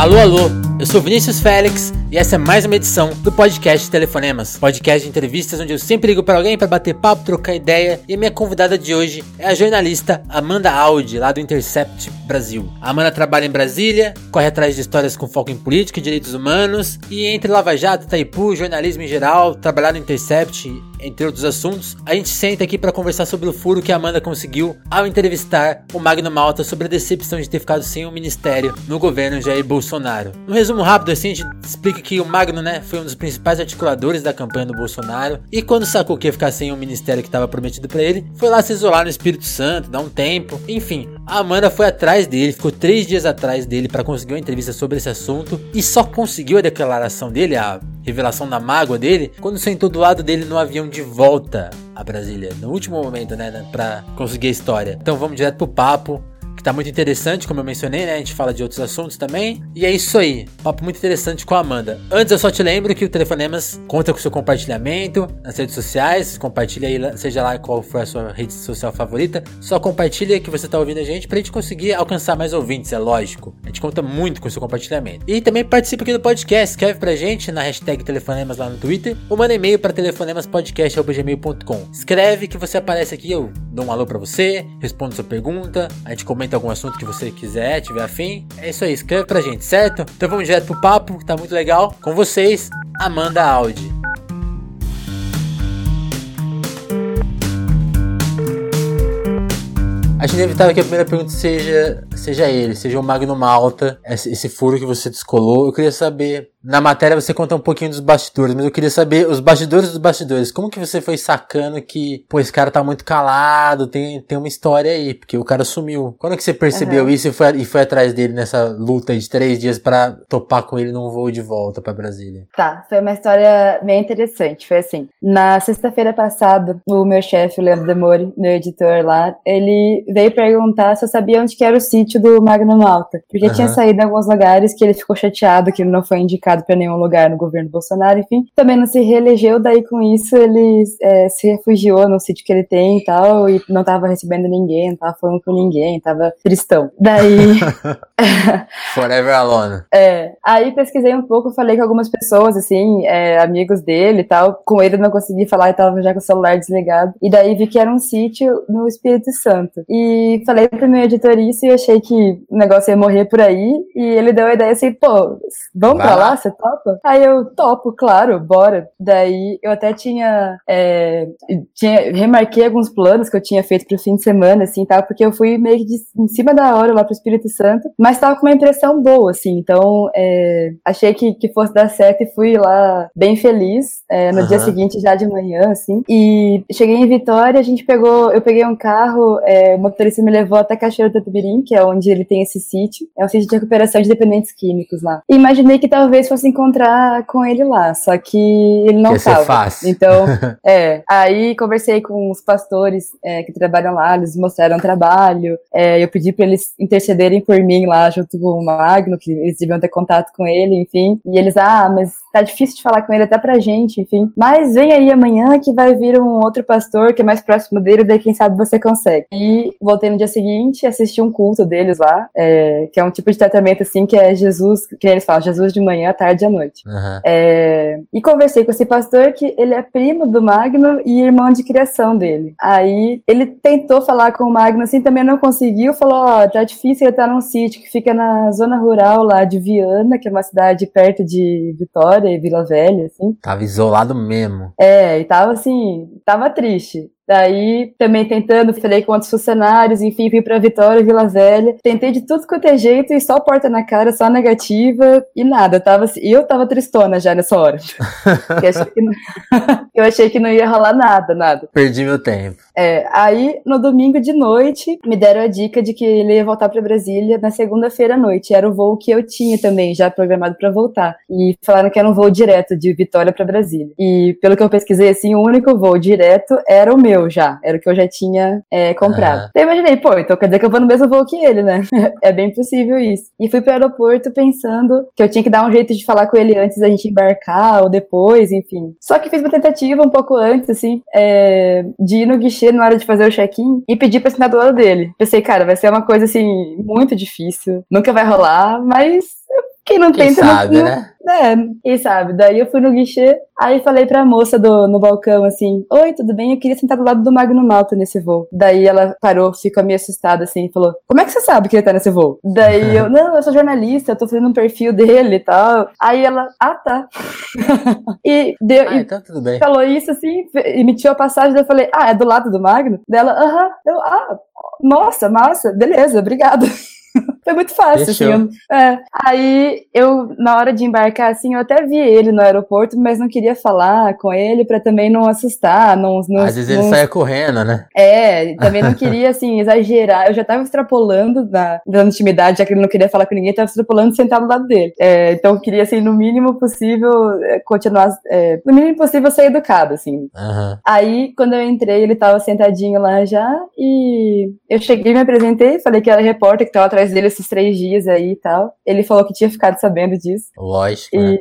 Alô, alô, eu sou Vinícius Félix e essa é mais uma edição do podcast Telefonemas, podcast de entrevistas onde eu sempre ligo para alguém para bater papo, trocar ideia. E a minha convidada de hoje é a jornalista Amanda Audi, lá do Intercept Brasil. A Amanda trabalha em Brasília, corre atrás de histórias com foco em política e direitos humanos, e entre Lava Jato, Itaipu, jornalismo em geral, trabalhar no Intercept entre outros assuntos, a gente senta aqui para conversar sobre o furo que a Amanda conseguiu ao entrevistar o Magno Malta sobre a decepção de ter ficado sem o ministério no governo Jair Bolsonaro. No resumo rápido, assim, a gente explica que o Magno, né, foi um dos principais articuladores da campanha do Bolsonaro e quando sacou que ia ficar sem o ministério que estava prometido para ele, foi lá se isolar no Espírito Santo, dar um tempo. Enfim, a Amanda foi atrás dele, ficou três dias atrás dele para conseguir uma entrevista sobre esse assunto e só conseguiu a declaração dele, a revelação da mágoa dele, quando sentou do lado dele no avião de volta a Brasília, no último momento, né, né pra conseguir a história. Então vamos direto pro papo que tá muito interessante, como eu mencionei, né? A gente fala de outros assuntos também. E é isso aí. Papo muito interessante com a Amanda. Antes eu só te lembro que o Telefonemas conta com seu compartilhamento nas redes sociais. Compartilha aí, seja lá qual for a sua rede social favorita. Só compartilha que você tá ouvindo a gente pra gente conseguir alcançar mais ouvintes, é lógico. A gente conta muito com o seu compartilhamento. E também participa aqui do podcast. Escreve pra gente na hashtag Telefonemas lá no Twitter ou manda e-mail pra telefonemaspodcast.gmail.com. Escreve que você aparece aqui, eu dou um alô pra você, respondo sua pergunta, a gente comenta algum assunto que você quiser, tiver afim. É isso aí, escreve pra gente, certo? Então vamos direto pro papo, que tá muito legal. Com vocês, Amanda Audi. Acho inevitável que a primeira pergunta seja, seja ele, seja o Magno Malta, esse, esse furo que você descolou. Eu queria saber na matéria você conta um pouquinho dos bastidores, mas eu queria saber os bastidores dos bastidores. Como que você foi sacando que, pô, esse cara tá muito calado, tem, tem uma história aí, porque o cara sumiu. Quando que você percebeu uhum. isso e foi, e foi atrás dele nessa luta de três dias para topar com ele num voo de volta para Brasília? Tá, foi uma história bem interessante. Foi assim, na sexta-feira passada, o meu chefe, o Leandro Demori, meu editor lá, ele veio perguntar se eu sabia onde que era o sítio do Magno Malta, porque uhum. tinha saído em alguns lugares que ele ficou chateado que ele não foi indicado para nenhum lugar no governo Bolsonaro, enfim. Também não se reelegeu, daí com isso ele é, se refugiou no sítio que ele tem e tal, e não tava recebendo ninguém, não tava falando com ninguém, tava tristão. Daí. Forever alone. É. Aí pesquisei um pouco, falei com algumas pessoas, assim, é, amigos dele e tal. Com ele não consegui falar e tava já com o celular desligado. E daí vi que era um sítio no Espírito Santo. E falei pro meu editor isso e achei que o negócio ia morrer por aí. E ele deu a ideia assim, pô, vamos Vai pra lá, você topa? Aí eu topo, claro, bora. Daí eu até tinha, é, tinha remarquei alguns planos que eu tinha feito pro fim de semana, assim, tal, porque eu fui meio que de, em cima da hora lá pro Espírito Santo, mas tava com uma impressão boa, assim, então é, achei que, que fosse dar certo e fui lá bem feliz, é, no uhum. dia seguinte, já de manhã, assim, e cheguei em Vitória, a gente pegou, eu peguei um carro, é, o motorista me levou até Cachoeira do Tubirim, que é onde ele tem esse sítio, é um sítio de recuperação de dependentes químicos lá. E imaginei que talvez fosse encontrar com ele lá, só que ele não estava. fácil. Então, é. Aí conversei com os pastores é, que trabalham lá, eles mostraram o trabalho. É, eu pedi para eles intercederem por mim lá junto com o Magno, que eles deviam ter contato com ele, enfim. E eles, ah, mas tá difícil de falar com ele até pra gente, enfim. Mas vem aí amanhã que vai vir um outro pastor que é mais próximo dele, daí quem sabe você consegue. E voltei no dia seguinte, assisti um culto deles lá, é, que é um tipo de tratamento assim que é Jesus, que eles falam, Jesus de manhã, tarde à noite. Uhum. É, e conversei com esse pastor que ele é primo do Magno e irmão de criação dele. Aí ele tentou falar com o Magno assim, também não conseguiu, falou, ó, oh, tá difícil ele tá num sítio que fica na zona rural lá de Viana, que é uma cidade perto de Vitória e Vila Velha, assim. Tava isolado mesmo. É, e tava assim, tava triste. Daí, também tentando, falei com outros funcionários, enfim, vim pra Vitória, Vila Velha. Tentei de tudo quanto é jeito e só porta na cara, só negativa e nada. Eu tava, eu tava tristona já nessa hora. eu, achei que não, eu achei que não ia rolar nada, nada. Perdi meu tempo. É, aí, no domingo de noite, me deram a dica de que ele ia voltar para Brasília na segunda-feira à noite. Era o voo que eu tinha também, já programado para voltar. E falaram que era um voo direto de Vitória para Brasília. E pelo que eu pesquisei, assim, o único voo direto era o meu meu já. Era o que eu já tinha é, comprado. Uhum. Então eu imaginei, pô, então quer dizer que eu vou no mesmo voo que ele, né? é bem possível isso. E fui pro aeroporto pensando que eu tinha que dar um jeito de falar com ele antes da gente embarcar ou depois, enfim. Só que fiz uma tentativa um pouco antes, assim, é, de ir no guichê na hora de fazer o check-in e pedir pra assinar do lado dele. Pensei, cara, vai ser uma coisa assim, muito difícil, nunca vai rolar, mas Quem não Quem tenta, sabe, não, né? É, quem sabe? Daí eu fui no guichê, aí falei pra moça do, no balcão assim: Oi, tudo bem? Eu queria sentar do lado do Magno Malta nesse voo. Daí ela parou, ficou meio assustada assim e falou: Como é que você sabe que ele tá nesse voo? Daí eu: Não, eu sou jornalista, eu tô fazendo um perfil dele e tal. Aí ela: Ah, tá. e deu. Ah, então tudo bem. falou isso assim, emitiu a passagem, daí eu falei: Ah, é do lado do Magno? Dela: Aham. Eu: Ah, nossa, massa, beleza, obrigada. Foi muito fácil, Fechou. assim. eu- é. Aí eu, na hora de embarcar, assim, eu até vi ele no aeroporto, mas não queria falar com ele pra também não assustar, não. não Às vezes ele não- saia correndo, né? É, também não queria, assim, exagerar. Eu já tava extrapolando da, da intimidade, já que ele não queria falar com ninguém, tava extrapolando sentado do lado dele. É, então eu queria, assim, no mínimo possível, é, continuar, é, no mínimo possível ser educado, assim. Aham. Aí, quando eu entrei, ele tava sentadinho lá já, e eu cheguei, me apresentei, falei que era repórter, que tava atrás dele esses três dias aí e tal. Ele falou que tinha ficado sabendo disso. Lógico. né? E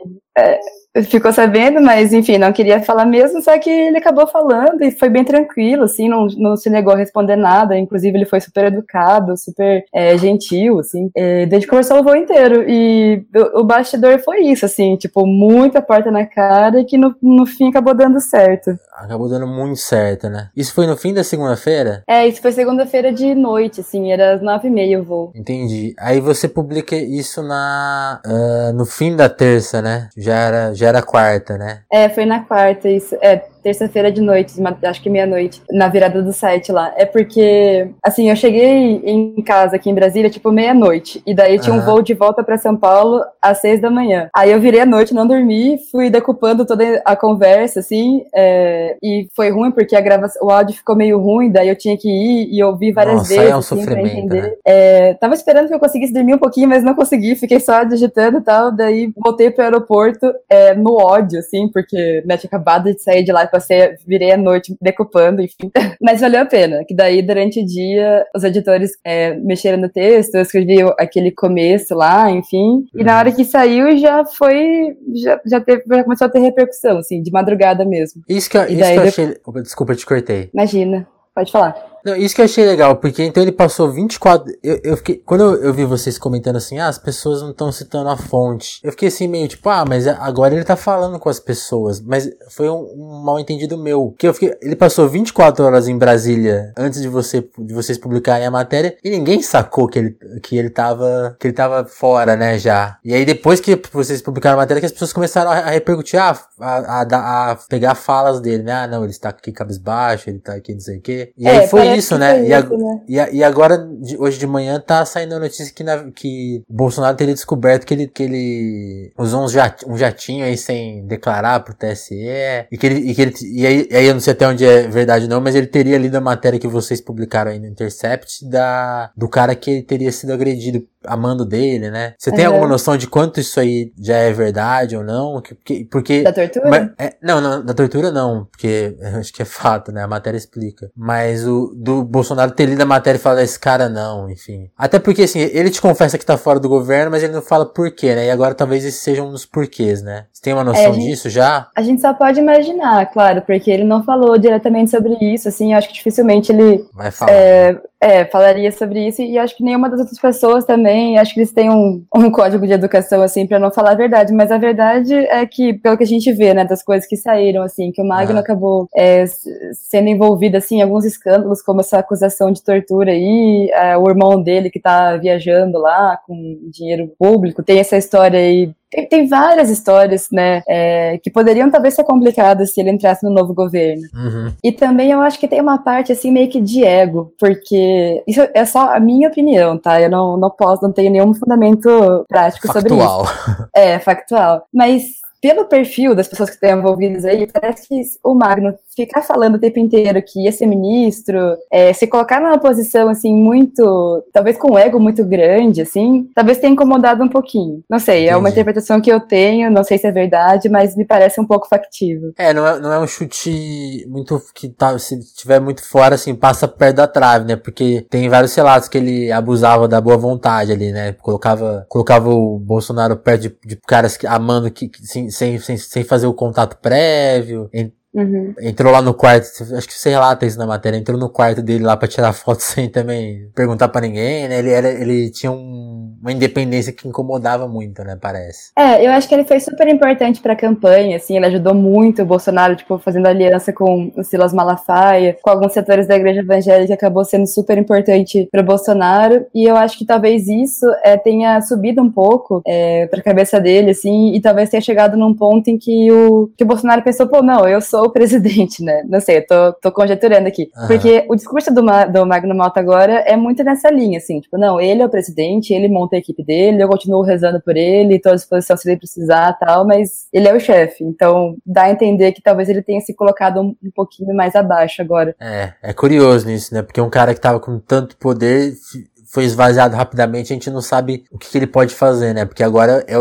ficou sabendo, mas enfim, não queria falar mesmo, só que ele acabou falando e foi bem tranquilo, assim, não, não se negou a responder nada, inclusive ele foi super educado, super é, gentil, assim, é, desde que conversou o voo inteiro, e o, o bastidor foi isso, assim, tipo, muita porta na cara e que no, no fim acabou dando certo. Acabou dando muito certo, né? Isso foi no fim da segunda-feira? É, isso foi segunda-feira de noite, assim, era às nove e meia o voo. Entendi. Aí você publica isso na ah, no fim da terça, né? Já era, já era quarta, né? É, foi na quarta, isso. É, terça-feira de noite, acho que meia-noite, na virada do site lá. É porque, assim, eu cheguei em casa aqui em Brasília, tipo, meia-noite. E daí tinha um Aham. voo de volta pra São Paulo às seis da manhã. Aí eu virei à noite, não dormi, fui decupando toda a conversa, assim, é, e foi ruim porque a gravação, o áudio ficou meio ruim, daí eu tinha que ir e ouvir várias Nossa, vezes, aí é um assim, pra sofrimento, entender. né? É, tava esperando que eu conseguisse dormir um pouquinho, mas não consegui, fiquei só digitando e tal, daí voltei pro aeroporto é, no ódio, assim, porque né, tinha acabado de sair de lá passei, virei a noite decupando, enfim. Mas valeu a pena, que daí durante o dia os editores é, mexeram no texto, eu escrevi aquele começo lá, enfim, e na hora que saiu já foi, já, já, teve, já começou a ter repercussão, assim, de madrugada mesmo. Isso que, eu- isso daí que eu achei. Desculpa, te cortei. Imagina, pode falar. Não, isso que eu achei legal, porque então ele passou 24. Eu, eu fiquei. Quando eu, eu vi vocês comentando assim, ah, as pessoas não estão citando a fonte. Eu fiquei assim, meio tipo, ah, mas agora ele tá falando com as pessoas. Mas foi um, um mal entendido meu. Que eu fiquei. Ele passou 24 horas em Brasília antes de, você, de vocês publicarem a matéria e ninguém sacou que ele, que ele tava. que ele tava fora, né, já. E aí depois que vocês publicaram a matéria, que as pessoas começaram a, a repercutir, ah, a, a, dar- a pegar falas dele, né? Ah, não, ele está aqui cabisbaixo, ele tá aqui não sei o quê. E É, aí foi isso, que né? foi E, a- isso, né? e, a- e agora, de- hoje de manhã, tá saindo a notícia que, na- que Bolsonaro teria descoberto que ele, que ele usou uns jat, um jatinho aí sem declarar pro TSE. E que ele, e que ele, e aí, e aí eu não sei até onde é verdade não, mas ele teria lido a matéria que vocês publicaram aí no Intercept da, do cara que teria sido agredido a mando dele, né? Você tem Aham. alguma noção de quanto isso aí já é verdade ou não? Que- Porque, porque Da tortura? mas- é, não, não, da tortura não, porque acho que é fato, né? A matéria explica. Mas o do Bolsonaro ter lido a matéria e falar esse cara não, enfim. Até porque, assim, ele te confessa que tá fora do governo, mas ele não fala porquê, né? E agora talvez esse seja um dos porquês, né? Você tem uma noção É, gente- disso já? A gente só pode imaginar, claro, porque ele não falou diretamente sobre isso, assim, eu acho que dificilmente ele Vai falar. é, é, falaria sobre isso, e acho que nenhuma das outras pessoas também, acho que eles têm um, um código de educação, assim, pra não falar a verdade, mas a verdade é que, pelo que a gente vê, né, das coisas que saíram, assim, que o Magno Ah. acabou é, sendo envolvido, assim, em alguns escândalos, como essa acusação de tortura aí, é, o irmão dele que tá viajando lá com dinheiro público, tem essa história aí tem, tem várias histórias, né, é, que poderiam talvez ser complicadas se ele entrasse no novo governo. Uhum. E também eu acho que tem uma parte assim meio que de ego, porque isso é só a minha opinião, tá? Eu não, não posso, não tenho nenhum fundamento prático sobre isso. Factual. É, factual. Mas pelo perfil das pessoas que estão envolvidas aí, parece que o Magno ficar falando o tempo inteiro que ia ser ministro, é, se colocar numa posição assim muito, talvez com um ego muito grande, assim, talvez tenha incomodado um pouquinho. Não sei, é uma Entendi. interpretação que eu tenho, não sei se é verdade, mas me parece um pouco factível. É, não é, não é um chute muito que tá, se tiver muito fora, assim, passa perto da trave, né? Porque tem vários relatos que ele abusava da boa vontade ali, né? Colocava, colocava o Bolsonaro perto de, de caras que, amando que, que- sem, sem, sem, fazer o contato prévio. em- Uhum. Entrou lá no quarto, acho que você relata isso na matéria, entrou no quarto dele lá pra tirar foto sem também perguntar para ninguém, né? Ele, era, ele tinha um, uma independência que incomodava muito, né? Parece. É, eu acho que ele foi super importante pra campanha, assim, ele ajudou muito o Bolsonaro, tipo, fazendo aliança com o Silas Malafaia, com alguns setores da igreja evangélica, acabou sendo super importante pro Bolsonaro, e eu acho que talvez isso é, tenha subido um pouco é, pra cabeça dele, assim, e talvez tenha chegado num ponto em que o, que o Bolsonaro pensou, pô, não, eu sou o presidente, né? Não sei, eu tô, tô conjecturando aqui. Uhum. Porque o discurso do, do Magno Malta agora é muito nessa linha, assim, tipo, não, ele é o presidente, ele monta a equipe dele, eu continuo rezando por ele, tô à disposição se ele precisar tal, mas ele é o chefe, então dá a entender que talvez ele tenha se colocado um, um pouquinho mais abaixo agora. É, é curioso nisso, né? Porque um cara que tava com tanto poder foi esvaziado rapidamente, a gente não sabe o que, que ele pode fazer, né? Porque agora é,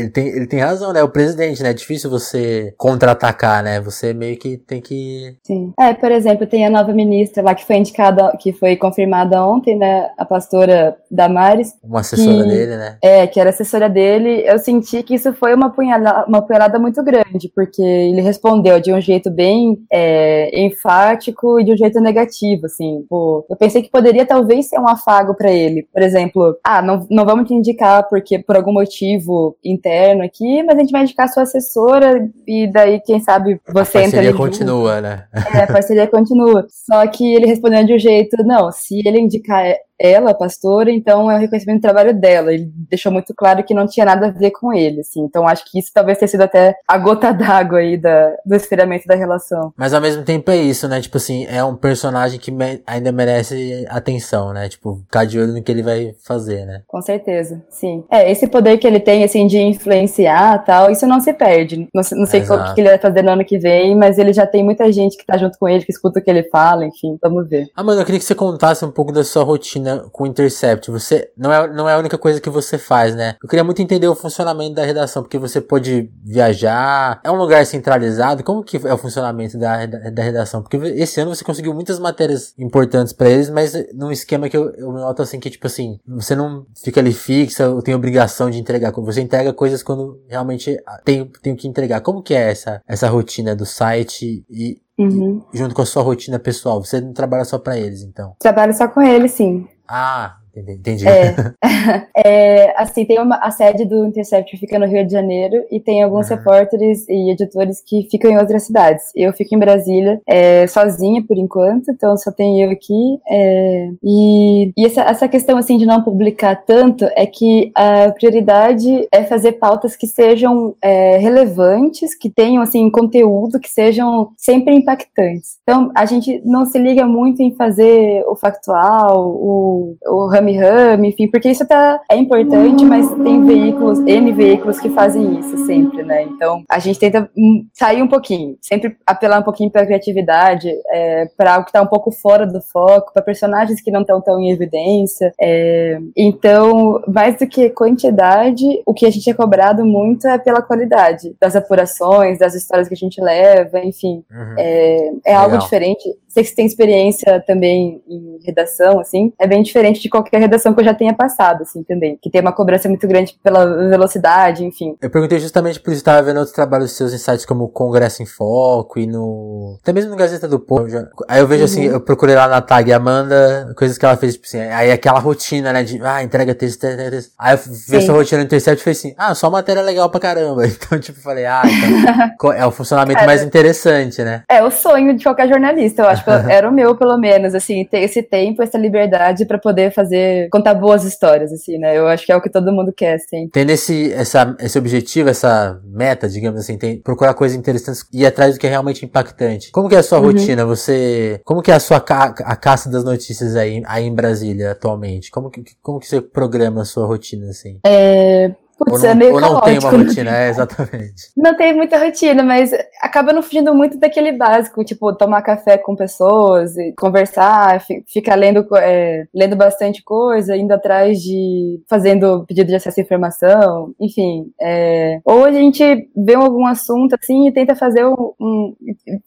ele, tem, ele tem razão, né? O presidente, né? É difícil você contra-atacar, né? Você meio que tem que. Sim. É, por exemplo, tem a nova ministra lá que foi indicada, que foi confirmada ontem, né? A pastora Damares. Uma assessora que, dele, né? É, que era assessora dele. Eu senti que isso foi uma punhalada, uma punhalada muito grande, porque ele respondeu de um jeito bem é, enfático e de um jeito negativo, assim. Pô, eu pensei que poderia talvez ser um afago para ele. Por exemplo, ah, não, não vamos te indicar porque por algum motivo interno aqui, mas a gente vai indicar a sua assessora e daí, quem sabe, você a entra ali. continua, junto. né? É, a parceria continua. Só que ele respondeu de um jeito, não, se ele indicar ela, a pastora, então é o reconhecimento do trabalho dela. Ele deixou muito claro que não tinha nada a ver com ele, assim. Então acho que isso talvez tenha sido até a gota d'água aí da, do esfriamento da relação. Mas ao mesmo tempo é isso, né? Tipo assim, é um personagem que me ainda merece atenção, né? Tipo, ficar de olho no que ele vai fazer, né? Com certeza, sim. É, esse poder que ele tem, assim, de influenciar tal, isso não se perde. Não, não sei o que ele vai fazer no ano que vem, mas ele já tem muita gente que tá junto com ele, que escuta o que ele fala, enfim, vamos ver. Ah, mano, eu queria que você contasse um pouco da sua rotina rotina com o Intercept. Você não é, não é a única coisa que você faz, né? Eu queria muito entender o funcionamento da redação, porque você pode viajar, é um lugar centralizado. Como que é o funcionamento da, da, da redação? Porque esse ano você conseguiu muitas matérias importantes para eles, mas num esquema que eu, eu noto assim que tipo assim, você não fica ali fixa, ou tem obrigação de entregar. Você entrega coisas quando realmente tem, tem que entregar. Como que é essa, essa rotina do site e, Uhum. junto com a sua rotina pessoal. Você não trabalha só para eles, então? Trabalho só com eles, sim. Ah, Entendi. É, é, assim, tem uma, a sede do Intercept fica no Rio de Janeiro e tem alguns uhum. repórteres e editores que ficam em outras cidades. Eu fico em Brasília é, sozinha por enquanto, então só tem eu aqui. É, e, e essa, essa questão assim de não publicar tanto é que a prioridade é fazer pautas que sejam é, relevantes, que tenham assim conteúdo, que sejam sempre impactantes. Então a gente não se liga muito em fazer o factual, o, o rame-rame, enfim, porque isso tá, é importante, mas tem veículos, N veículos que fazem isso sempre, né? Então, a gente tenta hum, sair um pouquinho, sempre apelar um pouquinho para a criatividade, é, para algo que tá um pouco fora do foco, para personagens que não estão tão em evidência. É, então, mais do que quantidade, o que a gente é cobrado muito é pela qualidade das apurações, das histórias que a gente leva, enfim. Uhum. É, é algo diferente. Sei que você tem experiência também em redação, assim, é bem diferente de qualquer redação que eu já tenha passado, assim, também. Que tem uma cobrança muito grande pela velocidade, enfim. Eu perguntei justamente por isso, estava vendo outros trabalhos seus em sites como Congresso em Foco e no... Até mesmo no Gazeta do Povo. Já... Aí eu vejo assim, uhum. assim, eu procurei lá na tag Amanda, coisas que ela fez, tipo assim, aí aquela rotina, né, de, ah, entrega texto, entrega texto. Aí eu vi essa rotina no Intercept e falei assim, ah, só matéria legal pra caramba. Então, tipo, falei, ah, então, é o funcionamento é, mais interessante, né? É o sonho de qualquer jornalista, eu acho era o meu, pelo menos, assim, ter esse tempo, essa liberdade para poder fazer, contar boas histórias, assim, né? Eu acho que é o que todo mundo quer, assim. Tendo esse, essa, esse objetivo, essa meta, digamos assim, tem, procurar coisas interessantes e ir atrás do que é realmente impactante. Como que é a sua uhum. rotina? Você, como que é a sua ca a caça das notícias aí, aí em Brasília atualmente? Como que, como que você programa a sua rotina, assim? É, Putz, não, é meio ou não tem uma rotina, é, exatamente. Não tem muita rotina, mas acaba não fugindo muito daquele básico, tipo, tomar café com pessoas, conversar, ficar lendo, é, lendo bastante coisa, indo atrás de. fazendo pedido de acesso à informação, enfim. É, ou a gente vê algum assunto assim e tenta fazer um. um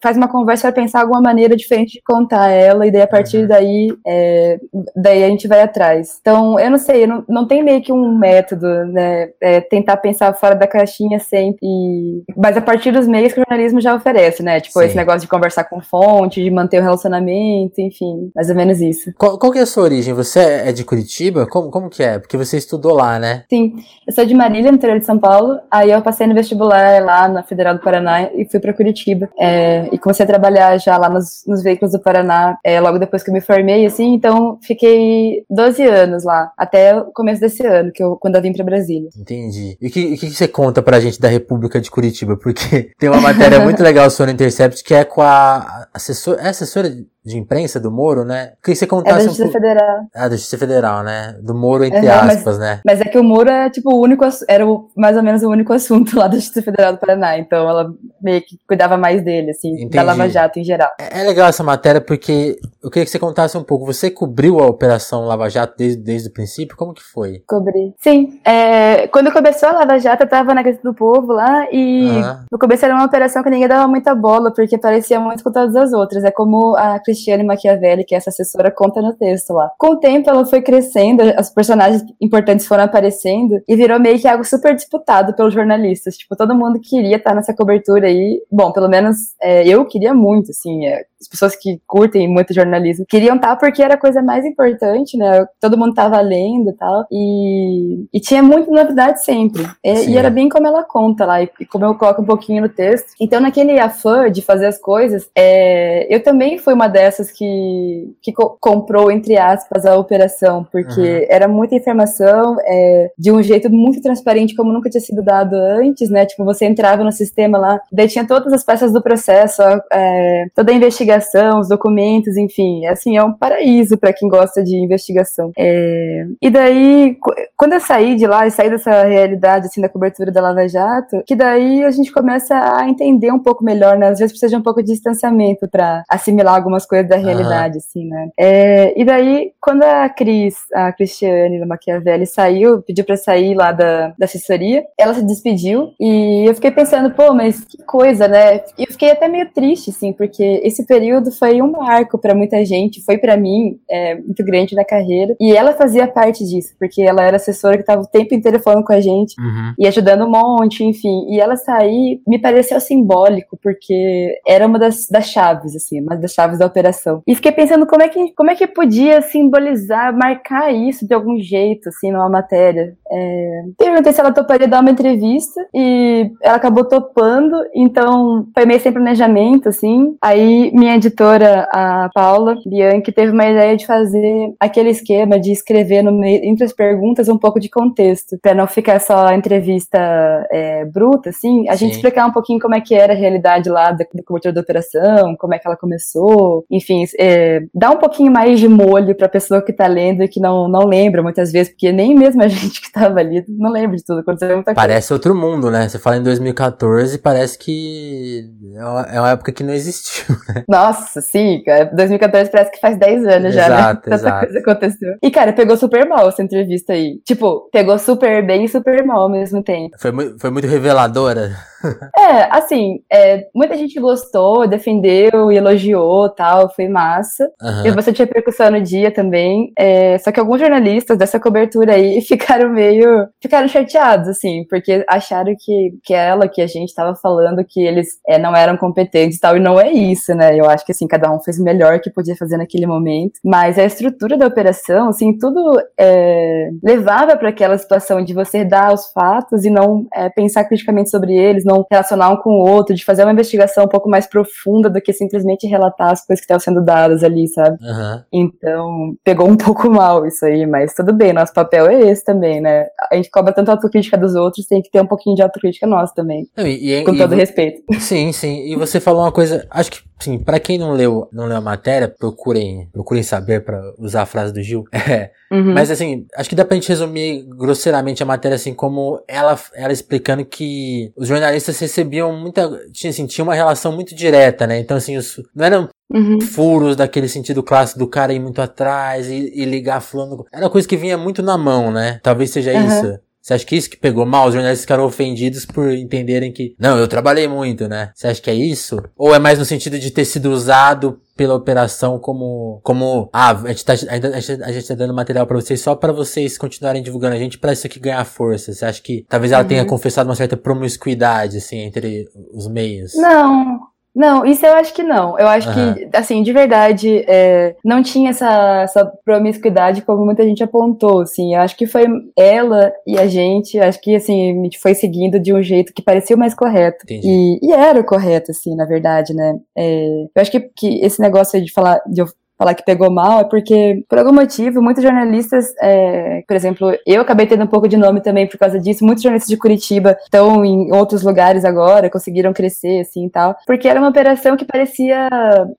faz uma conversa para pensar alguma maneira diferente de contar ela, e daí a partir uhum. daí, é, daí a gente vai atrás. Então, eu não sei, não, não tem meio que um método, né? É, tentar pensar fora da caixinha sempre. E... Mas a partir dos meios que o jornalismo já oferece, né? Tipo, Sim. esse negócio de conversar com fonte, de manter o relacionamento, enfim, mais ou menos isso. Qual, qual que é a sua origem? Você é de Curitiba? Como, como que é? Porque você estudou lá, né? Sim, eu sou de Marília, no interior de São Paulo. Aí eu passei no vestibular lá na Federal do Paraná e fui para Curitiba. É, e comecei a trabalhar já lá nos, nos veículos do Paraná, é, logo depois que eu me formei, assim. Então fiquei 12 anos lá, até o começo desse ano, que eu, quando eu vim para Brasília. Entendi. E o que, que, você conta pra gente da República de Curitiba? Porque tem uma matéria muito legal sobre Intercept que é com a assessora, é assessora de imprensa do Moro, né? Que você contasse é da Justiça um... Federal. Ah, da Justiça Federal, né? Do Moro, entre uhum, aspas, mas, né? Mas é que o Moro é, tipo, o único, era o, mais ou menos o único assunto lá da Justiça Federal do Paraná, então ela meio que cuidava mais dele, assim, Entendi. da Lava Jato em geral. É, é, legal essa matéria porque eu queria que você contasse um pouco, você cobriu a Operação Lava Jato desde, desde o princípio? Como que foi? Cobri. Sim, é, quando começou a Lava Jato, eu tava na Casa do Povo lá e uhum. no começo era uma operação que ninguém dava muita bola, porque parecia muito com todas as outras, é como a Cristiane Maquiavelli que essa assessora conta no texto lá. Com o tempo, ela foi crescendo, os personagens importantes foram aparecendo e virou meio que algo super disputado pelos jornalistas. Tipo, todo mundo queria estar nessa cobertura aí. Bom, pelo menos é, eu queria muito, assim. É, as pessoas que curtem muito jornalismo queriam estar porque era a coisa mais importante, né? Todo mundo tava lendo e tal. E, e tinha muita novidade sempre. E, e, era bem como ela conta lá, e, e, como eu coloco um pouquinho no texto. Então, naquele afã de fazer as coisas, é, eu também fui uma dessas que, que co comprou, entre aspas, a operação, porque uhum. era muita informação, é, de um jeito muito transparente, como nunca tinha sido dado antes, né? Tipo, você entrava no sistema lá, daí tinha todas as peças do processo, é, toda a investigação investigação, os documentos, enfim, assim, é um paraíso para quem gosta de investigação. É... E daí, quando eu saí de lá e saí dessa realidade, assim, da cobertura da Lava Jato, que daí a gente começa a entender um pouco melhor, né? Às vezes precisa de um pouco de distanciamento para assimilar algumas coisas da realidade, assim, né? É... E daí, quando a Cris, a Cristiane da Maquiavelli saiu, pediu para sair lá da, da assessoria, ela se despediu e eu fiquei pensando, pô, mas que coisa, né? E eu fiquei até meio triste, assim, porque esse período foi um marco para muita gente, foi para mim é, muito grande na carreira. E ela fazia parte disso, porque ela era assessora que estava o tempo inteiro falando com a gente uhum. e ajudando um monte, enfim. E ela sair me pareceu simbólico, porque era uma das, das chaves, assim, uma das chaves da operação. E fiquei pensando como é que, como é que podia simbolizar, marcar isso de algum jeito, assim, numa matéria. É... Perguntei se ela toparia dar uma entrevista e ela acabou topando, então foi meio sem planejamento, assim. Aí minha editora, a Paula Bianchi, teve uma ideia de fazer aquele esquema de escrever no meio, entre as perguntas um pouco de contexto, para não ficar só a entrevista é, bruta, assim, a Sim. gente explicar um pouquinho como é que era a realidade lá da, da cobertura da operação, como é que ela começou, enfim, é, dá um pouquinho mais de molho para a pessoa que tá lendo e que não, não lembra muitas vezes, porque nem mesmo a gente que tava ali não lembra de tudo, aconteceu muita Parece outro mundo, né? Você fala em 2014, parece que é uma época que não existiu, né? Nossa, sim, cara. 2014 parece que faz 10 anos já, né? Tanta exato. coisa aconteceu. E, cara, pegou super mal essa entrevista aí. Tipo, pegou super bem e super mal ao mesmo tempo. Foi, foi muito reveladora. é, assim, é, muita gente gostou, defendeu e elogiou tal, foi massa. Uhum. Teve bastante repercussão no dia também. É, só que alguns jornalistas dessa cobertura aí ficaram meio. ficaram chateados, assim, porque acharam que, que ela, que a gente tava falando que eles é, não eram competentes e tal, e não é isso, né? Eu acho que assim, cada um fez o melhor que podia fazer naquele momento. Mas a estrutura da operação, assim, tudo é, levava para aquela situação de você dar os fatos e não é, pensar criticamente sobre eles, não relacionar um com o outro, de fazer uma investigação um pouco mais profunda do que simplesmente relatar as coisas que estavam sendo dadas ali, sabe? Uhum. Então, pegou um pouco mal isso aí, mas tudo bem, nosso papel é esse também, né? A gente cobra tanto a autocrítica dos outros, tem que ter um pouquinho de autocrítica nossa também. E, e, com todo e, respeito. Sim, sim. E você falou uma coisa, acho que Sim, para quem não leu, não leu a matéria, procurem, procurem saber para usar a frase do Gil. É. Uhum. Mas assim, acho que dá pra gente resumir grosseiramente a matéria assim como ela ela explicando que os jornalistas recebiam muita, tinha assim, tinha uma relação muito direta, né? Então assim, os, não eram Uhum. furos daquele sentido clássico do cara ir muito atrás e, e ligar falando. Era coisa que vinha muito na mão, né? Talvez seja uhum. isso. Você acha que isso que pegou mal? Os jornalistas ficaram ofendidos por entenderem que, não, eu trabalhei muito, né? Você acha que é isso? Ou é mais no sentido de ter sido usado pela operação como, como, ah, a gente tá, a gente, a gente tá dando material para vocês só para vocês continuarem divulgando a gente para isso aqui ganhar força. Você acha que talvez ela uhum. tenha confessado uma certa promiscuidade, assim, entre os meios? Não, não, isso eu acho que não. Eu acho uhum. que, assim, de verdade, é, não tinha essa, essa promiscuidade como muita gente apontou, assim. Eu acho que foi ela e a gente, acho que, assim, a gente foi seguindo de um jeito que parecia o mais correto. E, e, era o correto, assim, na verdade, né? É, eu acho que, que esse negócio de falar, de eu falar que pegou mal é porque, por algum motivo, muitos jornalistas, é, por exemplo, eu acabei tendo um pouco de nome também por causa disso, muitos jornalistas de Curitiba estão em outros lugares agora, conseguiram crescer, assim, e tal, porque era uma operação que parecia,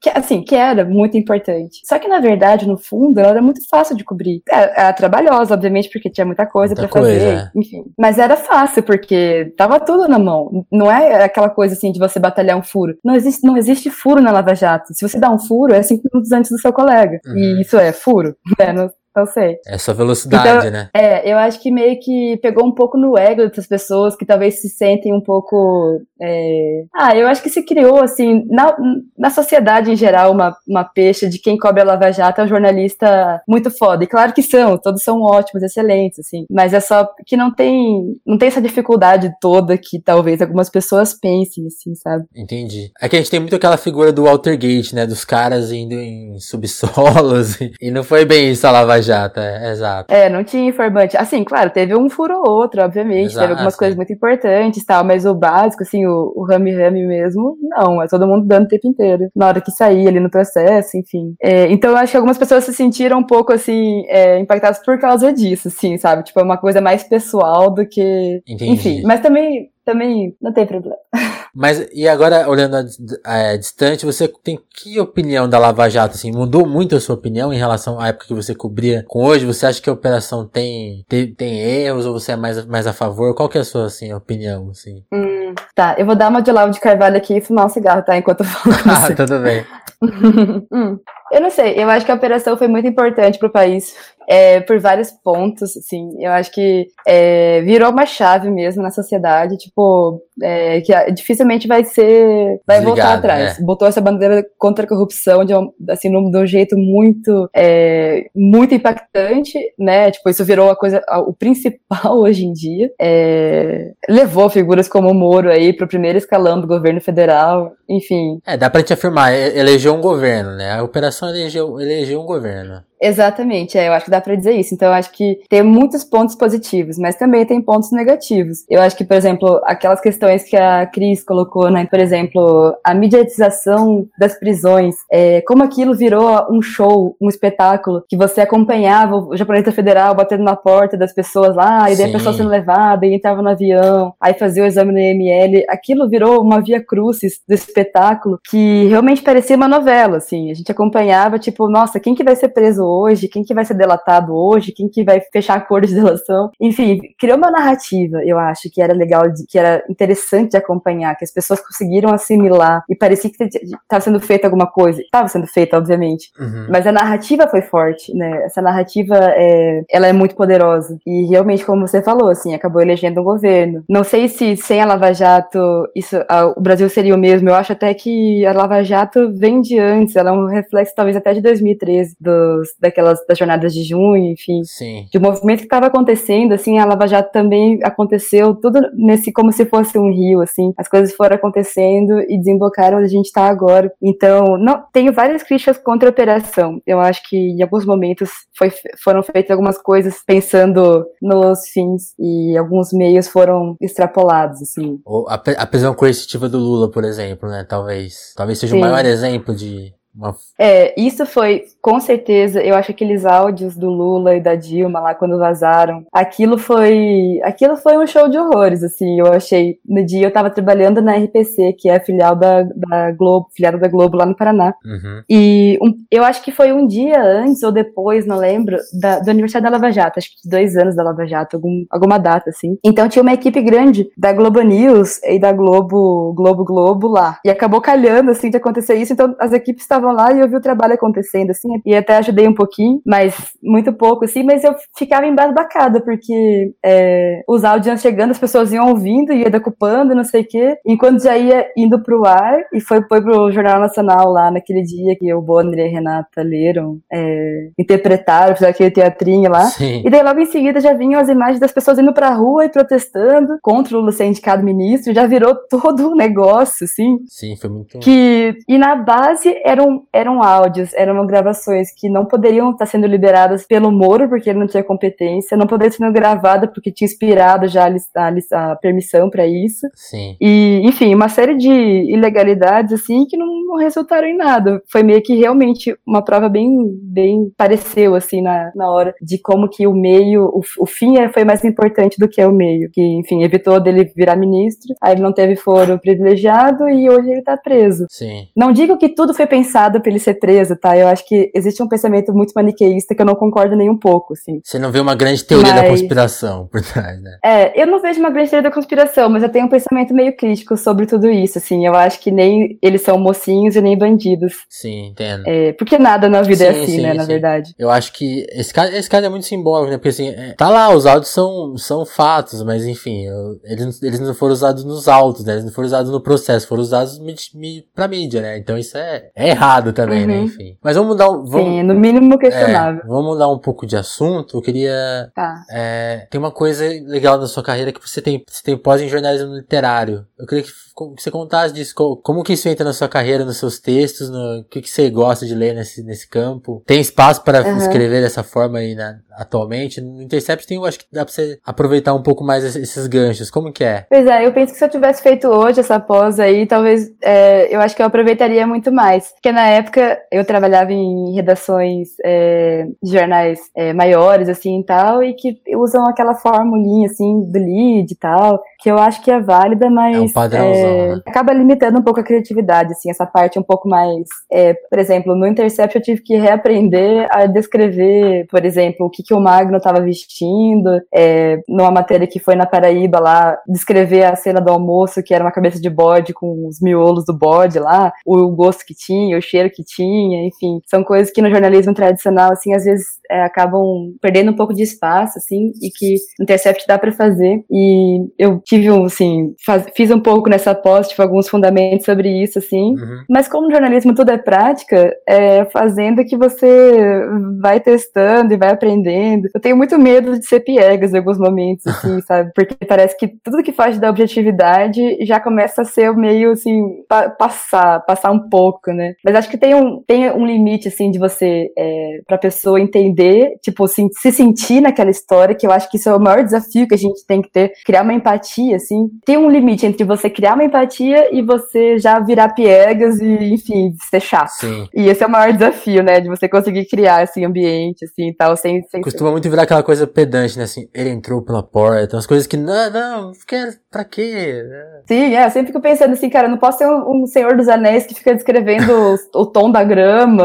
que, assim, que era muito importante. Só que, na verdade, no fundo, ela era muito fácil de cobrir. Era, é, era trabalhosa, obviamente, porque tinha muita coisa para fazer, é. enfim. Mas era fácil, porque tava tudo na mão. Não é aquela coisa, assim, de você batalhar um furo. Não existe, não existe furo na Lava Jato. Se você dá um furo, é cinco minutos antes do seu colega. Uhum. E isso é furo, né? Não, não sei. Essa velocidade, então, né? É, eu acho que meio que pegou um pouco no ego dessas pessoas que talvez se sentem um pouco. É... Ah, eu acho que se criou, assim, na, na sociedade em geral, uma, uma peixe de quem cobre a Lava Jato é um jornalista muito foda. E claro que são, todos são ótimos, excelentes, assim. Mas é só que não tem, não tem essa dificuldade toda que talvez algumas pessoas pensem, assim, sabe? Entendi. É que a gente tem muito aquela figura do Walter Gate, né? Dos caras indo em subsolos. E não foi bem isso a Lava Jato Jato, é, exato. É, não tinha informante. Assim, claro, teve um furo ou outro, obviamente, exato, teve algumas coisas muito importantes tal, mas o básico, assim, o, o rame rame mesmo, não, é todo mundo dando o tempo inteiro. Na hora que sair ali no processo, enfim. É, então eu acho que algumas pessoas se sentiram um pouco, assim, é, impactadas por causa disso, assim, sabe? Tipo, é uma coisa mais pessoal do que. Entendi. Enfim, mas também também não tem problema. Mas e agora, olhando a, a, distante, você tem que opinião da Lava Jato? Assim, mudou muito a sua opinião em relação à época que você cobria com hoje? Você acha que a operação tem, tem, tem erros ou você é mais, mais a favor? Qual que é a sua assim, opinião? Assim? Hum, tá, eu vou dar uma de Lavo de Carvalho aqui e fumar um cigarro, tá? Enquanto eu falo com ah, tudo bem. hum, eu não sei, eu acho que a operação foi muito importante para o país é, por vários pontos, assim. Eu acho que é, virou uma chave mesmo na sociedade, tipo, é, que dificilmente vai ser, vai Desligado, voltar atrás. Né? Botou essa bandeira contra a corrupção de um, assim, de um jeito muito, é, muito impactante, né? Tipo, isso virou a coisa, o principal hoje em dia. É, levou figuras como o Moro aí para o primeiro escalão do governo federal, enfim. É, dá pra te afirmar, elegeu um governo, né? A operação elegeu, elegeu um governo. Exatamente, é, eu acho que dá para dizer isso. Então, eu acho que tem muitos pontos positivos, mas também tem pontos negativos. Eu acho que, por exemplo, aquelas questões que a Cris colocou, né? Por exemplo, a mediatização das prisões, é, como aquilo virou um show, um espetáculo, que você acompanhava o japonesa federal batendo na porta das pessoas lá, e daí Sim. a pessoa sendo levada, e entrava no avião, aí fazia o exame no EML. Aquilo virou uma via crucis do espetáculo que realmente parecia uma novela, assim. A gente acompanhava, tipo, nossa, quem que vai ser preso hoje, quem que vai ser delatado hoje, quem que vai fechar acordo de delação. Enfim, criou uma narrativa, eu acho, que era legal, que era interessante de acompanhar, que as pessoas conseguiram assimilar e parecia que estava sendo feita alguma coisa. Estava sendo feita, obviamente. Uhum. Mas a narrativa foi forte, né? Essa narrativa, é, ela é muito poderosa. E realmente, como você falou, assim, acabou elegendo um governo. Não sei se sem a Lava Jato isso, a, o Brasil seria o mesmo. Eu acho até que a Lava Jato vem de antes, ela é um reflexo talvez até de 2013, dos, daquelas das jornadas de junho, enfim, Sim. de um movimento que estava acontecendo, assim, a Lava Jato também aconteceu tudo nesse como se fosse um rio, assim, as coisas foram acontecendo e desembocaram onde a gente está agora. Então, não, tenho várias críticas contra a operação. Eu acho que em alguns momentos foi, foram feitas algumas coisas pensando nos fins e alguns meios foram extrapolados, assim. A, a prisão coercitiva do Lula, por exemplo, né? Talvez, talvez seja Sim. o maior exemplo de uma... É, isso foi, com certeza, eu acho que aqueles áudios do Lula e da Dilma lá quando vazaram, aquilo foi, aquilo foi um show de horrores, assim, eu achei, no dia eu tava trabalhando na RPC, que é a filial da, da Globo, filiada da Globo lá no Paraná, uhum. e um, eu acho que foi um dia antes ou depois, não lembro, da, do aniversário da Lava Jato, acho que dois anos da Lava Jato, algum, alguma data, assim, então tinha uma equipe grande da Globo News e da Globo, Globo Globo lá, e acabou calhando, assim, de acontecer isso, então as equipes estavam estavam lá e eu vi o trabalho acontecendo, assim, e até ajudei um pouquinho, mas muito pouco, assim, mas eu ficava embasbacada, porque é, os áudios iam chegando, as pessoas iam ouvindo, ia decupando, não sei o quê, enquanto já ia indo pro ar, e foi, foi pro Jornal Nacional lá naquele dia que o Bonner e a Renata leram, é, interpretaram, fizeram aquele teatrinho lá, Sim. e daí logo em seguida já vinham as imagens das pessoas indo pra rua e protestando contra o ser indicado ministro, já virou todo um negócio, assim. Sim, foi muito. Que, e na base eram, eram áudios, eram gravações que não poderiam estar sendo liberadas pelo Moro, porque ele não tinha competência, não poderiam ser gravadas porque tinha inspirado já a, a, a permissão para isso. Sim. E, enfim, uma série de ilegalidades, assim, que não, não, resultaram em nada. Foi meio que realmente uma prova bem, bem pareceu, assim, na, na hora de como que o meio, o, o fim foi mais importante do que o meio. Que, enfim, evitou dele virar ministro, aí ele não teve foro privilegiado e hoje ele tá preso. Sim. Não digo que tudo foi pensado pra ele ser preso, tá? Eu acho que existe um pensamento muito maniqueísta que eu não concordo nem um pouco, assim. Você não vê uma grande teoria mas... da conspiração por trás, né? É, eu não vejo uma grande teoria da conspiração, mas eu tenho um pensamento meio crítico sobre tudo isso, assim. Eu acho que nem eles são mocinhos e nem bandidos. Sim, entendo. É, porque nada na vida é sim, é assim, sim, né, sim. na verdade. Eu acho que esse caso, esse caso é muito simbólico, né? Porque assim, é, tá lá, os áudios são, são fatos, mas enfim, eu, eles, eles não foram usados nos autos, né? Eles não foram usados no processo, foram usados mi, mi, pra mídia, né? Então isso é, é errado também, né? uhum. né? Enfim. Mas vamos mudar. Vamos, Sim, no mínimo questionável. É, vamos mudar um pouco de assunto. Eu queria. Tá. É, tem uma coisa legal na sua carreira que você tem, você tem pós em jornalismo literário. Eu queria que, que você contasse disso. Como, que isso entra na sua carreira, nos seus textos, no o que, que você gosta de ler nesse, nesse campo? Tem espaço para uhum. escrever dessa forma aí na, atualmente? No Intercept tem, eu acho que dá pra você aproveitar um pouco mais esses ganchos. Como que é? Pois é, eu penso que se eu tivesse feito hoje essa pós aí, talvez é, eu acho que eu aproveitaria muito mais. Porque na época eu trabalhava em redações é, de jornais é, maiores, assim e tal, e que usam aquela formulinha assim do lead e tal, que eu acho que é válida, mas é um padrãozão, é, né? acaba limitando um pouco a criatividade, assim, essa parte um pouco mais. É, por exemplo, no Intercept eu tive que reaprender a descrever, por exemplo, o que, que o Magno estava vestindo, é, numa matéria que foi na Paraíba lá, descrever a cena do almoço, que era uma cabeça de bode com os miolos do bode lá, o gosto que tinha, o cheiro que tinha, enfim, são coisas que no jornalismo tradicional, assim, às vezes é, acabam perdendo um pouco de espaço, assim, e que Intercept dá para fazer. E eu tive um, assim, faz, fiz um pouco nessa pós, tive alguns fundamentos sobre isso, assim. Uhum. Mas como no jornalismo tudo é prática, é fazendo que você vai testando e vai aprendendo. Eu tenho muito medo de ser piegas em alguns momentos, assim, sabe? Porque parece que tudo que faz da objetividade já começa a ser meio, assim, pa passar, passar um pouco, né? Mas acho que tem um, tem um limite, assim, de você, é, pra pessoa entender tipo, assim, se sentir naquela história, que eu acho que isso é o maior desafio que a gente tem que ter, criar uma empatia, assim. Tem um limite entre você criar uma empatia e você já virar piegas e, enfim, ser chato. Sim. E esse é o maior desafio, né, de você conseguir criar, assim, ambiente, assim, tal, sem... sem Costuma muito virar aquela coisa pedante, né, assim, ele entrou pela porta, umas coisas que, não, não, quer, pra quê? Sim, é, eu sempre fico pensando assim, cara, não posso ser um, um Senhor dos Anéis que fica descrevendo o, o tom da grama,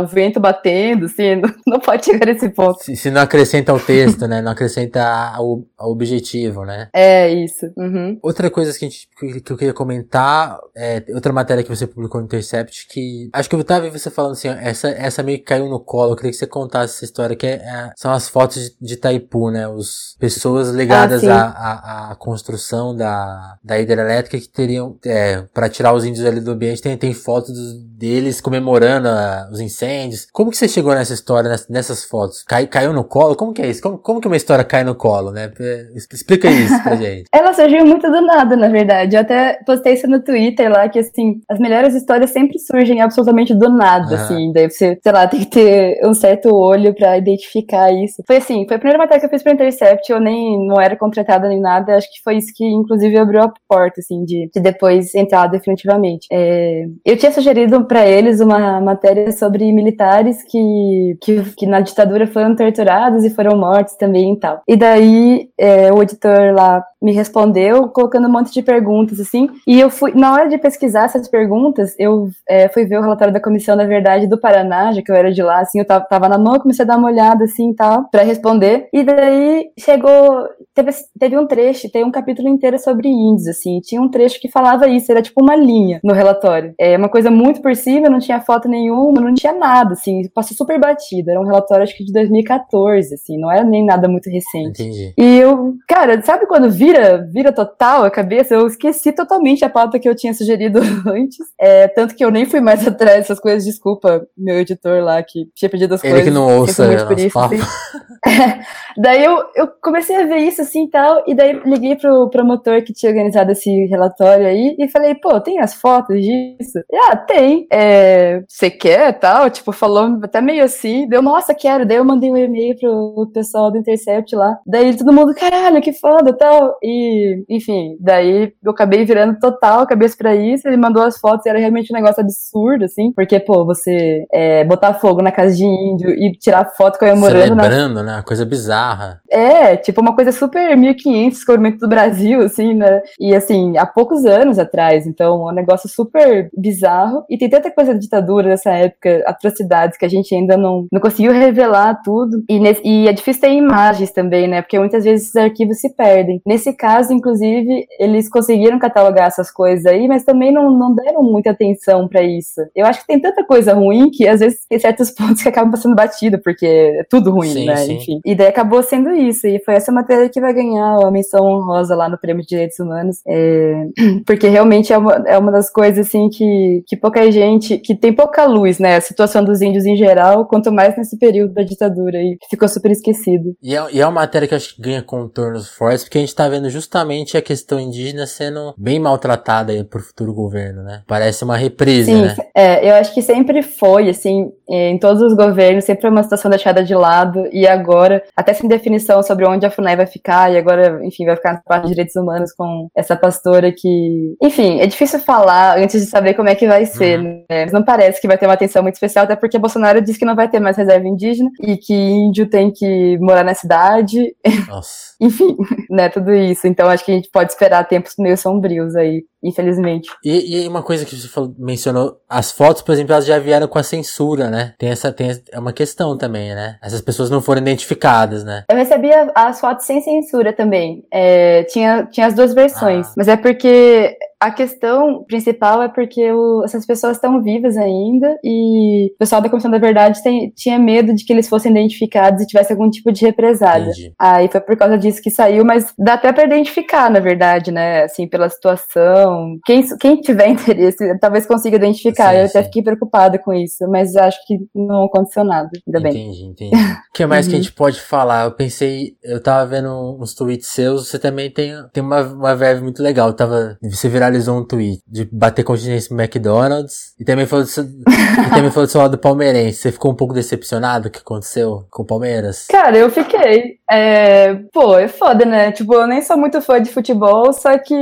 o vento batendo, assim, não, não pode chegar nesse ponto. Se, se não acrescenta o texto, né? Não acrescenta o objetivo, né? É, isso. Uhum. Outra coisa que, a gente, que eu queria comentar, é outra matéria que você publicou no Intercept, que acho que eu tava você falando assim, essa, essa meio que caiu no colo, eu queria que você contasse essa história, que é, é, são as fotos de, de Taipu, né? Os pessoas ligadas ah, à, à, à, da, da hidrelétrica que teriam, é, para tirar os índios ali do ambiente, tem, tem fotos deles comemorando a, os incêndios. Como que você chegou nessa história, nessas essas fotos? Cai, caiu no colo? Como que é isso? Como, como que uma história cai no colo, né? Explica isso pra gente. Ela surgiu muito do nada, na verdade. Eu até postei isso no Twitter lá, que assim, as melhores histórias sempre surgem absolutamente do nada, assim. Daí você, sei lá, tem que ter um certo olho pra identificar isso. Foi assim, foi a primeira matéria que eu fiz pra Intercept, eu nem, não era contratada nem nada, acho que foi isso que, inclusive, abriu a porta, assim, de, de depois entrar definitivamente. É, eu tinha sugerido para eles uma matéria sobre militares que, que, que na ditadura foram torturados e foram mortos também e tal. E daí é, o editor lá me respondeu colocando um monte de perguntas, assim, e eu fui, na hora de pesquisar essas perguntas, eu é, fui ver o relatório da Comissão da Verdade do Paraná, já que eu era de lá, assim, eu tava, tava na mão, comecei a dar uma olhada, assim, tal, pra responder, e daí chegou, teve, teve um trecho, tem um capítulo inteiro sobre índios, assim, tinha um trecho que falava isso, era tipo uma linha no relatório, é uma coisa muito por cima, não tinha foto nenhuma, não tinha nada, assim, passou super batido, era um relatório, acho que de 2014, assim, não era nem nada muito recente. Entendi. E eu, cara, sabe quando vira, vira total a cabeça? Eu esqueci totalmente a pauta que eu tinha sugerido antes. É, tanto que eu nem fui mais atrás dessas coisas. Desculpa, meu editor lá que tinha pedido as Ele coisas. que não ouça muito isso, assim. daí eu, eu comecei a ver isso assim e tal, e daí liguei pro promotor que tinha organizado esse relatório aí e falei, pô, tem as fotos disso? E, ah, tem. É, você quer tal? Tipo, falou até meio assim. Deu, nossa, quero. Daí eu mandei um e-mail pro pessoal do Intercept lá. Daí todo mundo, caralho, que foda tal. E, enfim, daí eu acabei virando total cabeça pra isso. Ele mandou as fotos e era realmente um negócio absurdo, assim. Porque, pô, você é, botar fogo na casa de índio e tirar foto comemorando. na Celebrando, né? Uma coisa bizarra. é, tipo, uma coisa super 1500, descobrimento do Brasil, assim, né? E, assim, há poucos anos atrás. Então, é um negócio super bizarro. E tem tanta coisa da ditadura nessa época, atrocidades, que a gente ainda não, não conseguiu revelar tudo. E, nesse- e é difícil ter imagens também, né? Porque muitas vezes esses arquivos se perdem. Nesse caso, inclusive, eles conseguiram catalogar essas coisas aí, mas também não, não deram muita atenção pra isso. Eu acho que tem tanta coisa ruim que, às vezes, tem certos pontos que acabam passando batido, porque é tudo ruim, Sim, né? sim. Enfim. E daí acabou sendo isso. E foi essa matéria que vai ganhar a menção honrosa lá no Prêmio de Direitos Humanos. É, porque realmente é uma, é uma das coisas, assim, que, que pouca gente, que tem pouca luz, né? A situação dos índios em geral, quanto mais nesse período da ditadura aí, que ficou super esquecido. E é, e é uma matéria que eu acho que ganha contornos fortes, porque a gente tá vendo justamente a questão indígena sendo bem maltratada aí pro futuro governo, né? Parece uma reprise, Sim, né? é, eu acho que sempre foi, assim, em todos os governos, sempre foi uma situação deixada de lado, e agora, até sem definição sobre onde a FUNAI vai ficar, e agora, enfim, vai ficar na parte de direitos humanos com essa pastora que. Enfim, é difícil falar antes de saber como é que vai ser, Uhum. né? Mas não parece que vai ter uma atenção muito especial, até porque Bolsonaro disse que não vai ter mais reserva indígena, e que índio tem que morar na cidade, Nossa. Enfim, né, tudo isso. Então acho que a gente pode esperar tempos meio sombrios aí, infelizmente. E, e uma coisa que você falou- mencionou, as fotos, por exemplo, elas já vieram com a censura, né? Tem essa, tem essa- é uma questão também, né? Essas pessoas não foram identificadas, né? Eu recebia as fotos sem censura também. É, tinha, tinha as duas versões. Ah. Mas é porque a questão principal é porque o- essas pessoas estão vivas ainda e o pessoal da Comissão da Verdade tem- tinha medo de que eles fossem identificados e tivesse algum tipo de represália. Entendi. Aí foi por causa disso que saiu, mas dá até pra identificar, na verdade, né? Assim, pela situação. Quem, quem tiver interesse, talvez consiga identificar. Sim, eu até sim. fiquei preocupada com isso, mas acho que não aconteceu nada. Ainda bem. Entendi, entendi. O que mais que a Uhum. gente pode falar? Eu pensei, eu tava vendo uns tweets seus, você também tem, tem uma, uma verve muito legal. Eu tava, você viralizou um tweet de bater continência no McDonald's e também falou do seu, e também falou do seu lado palmeirense. Você ficou um pouco decepcionado com o que aconteceu com o Palmeiras? Cara, eu fiquei. É, pô, é foda, né? Tipo, eu nem sou muito fã de futebol, só que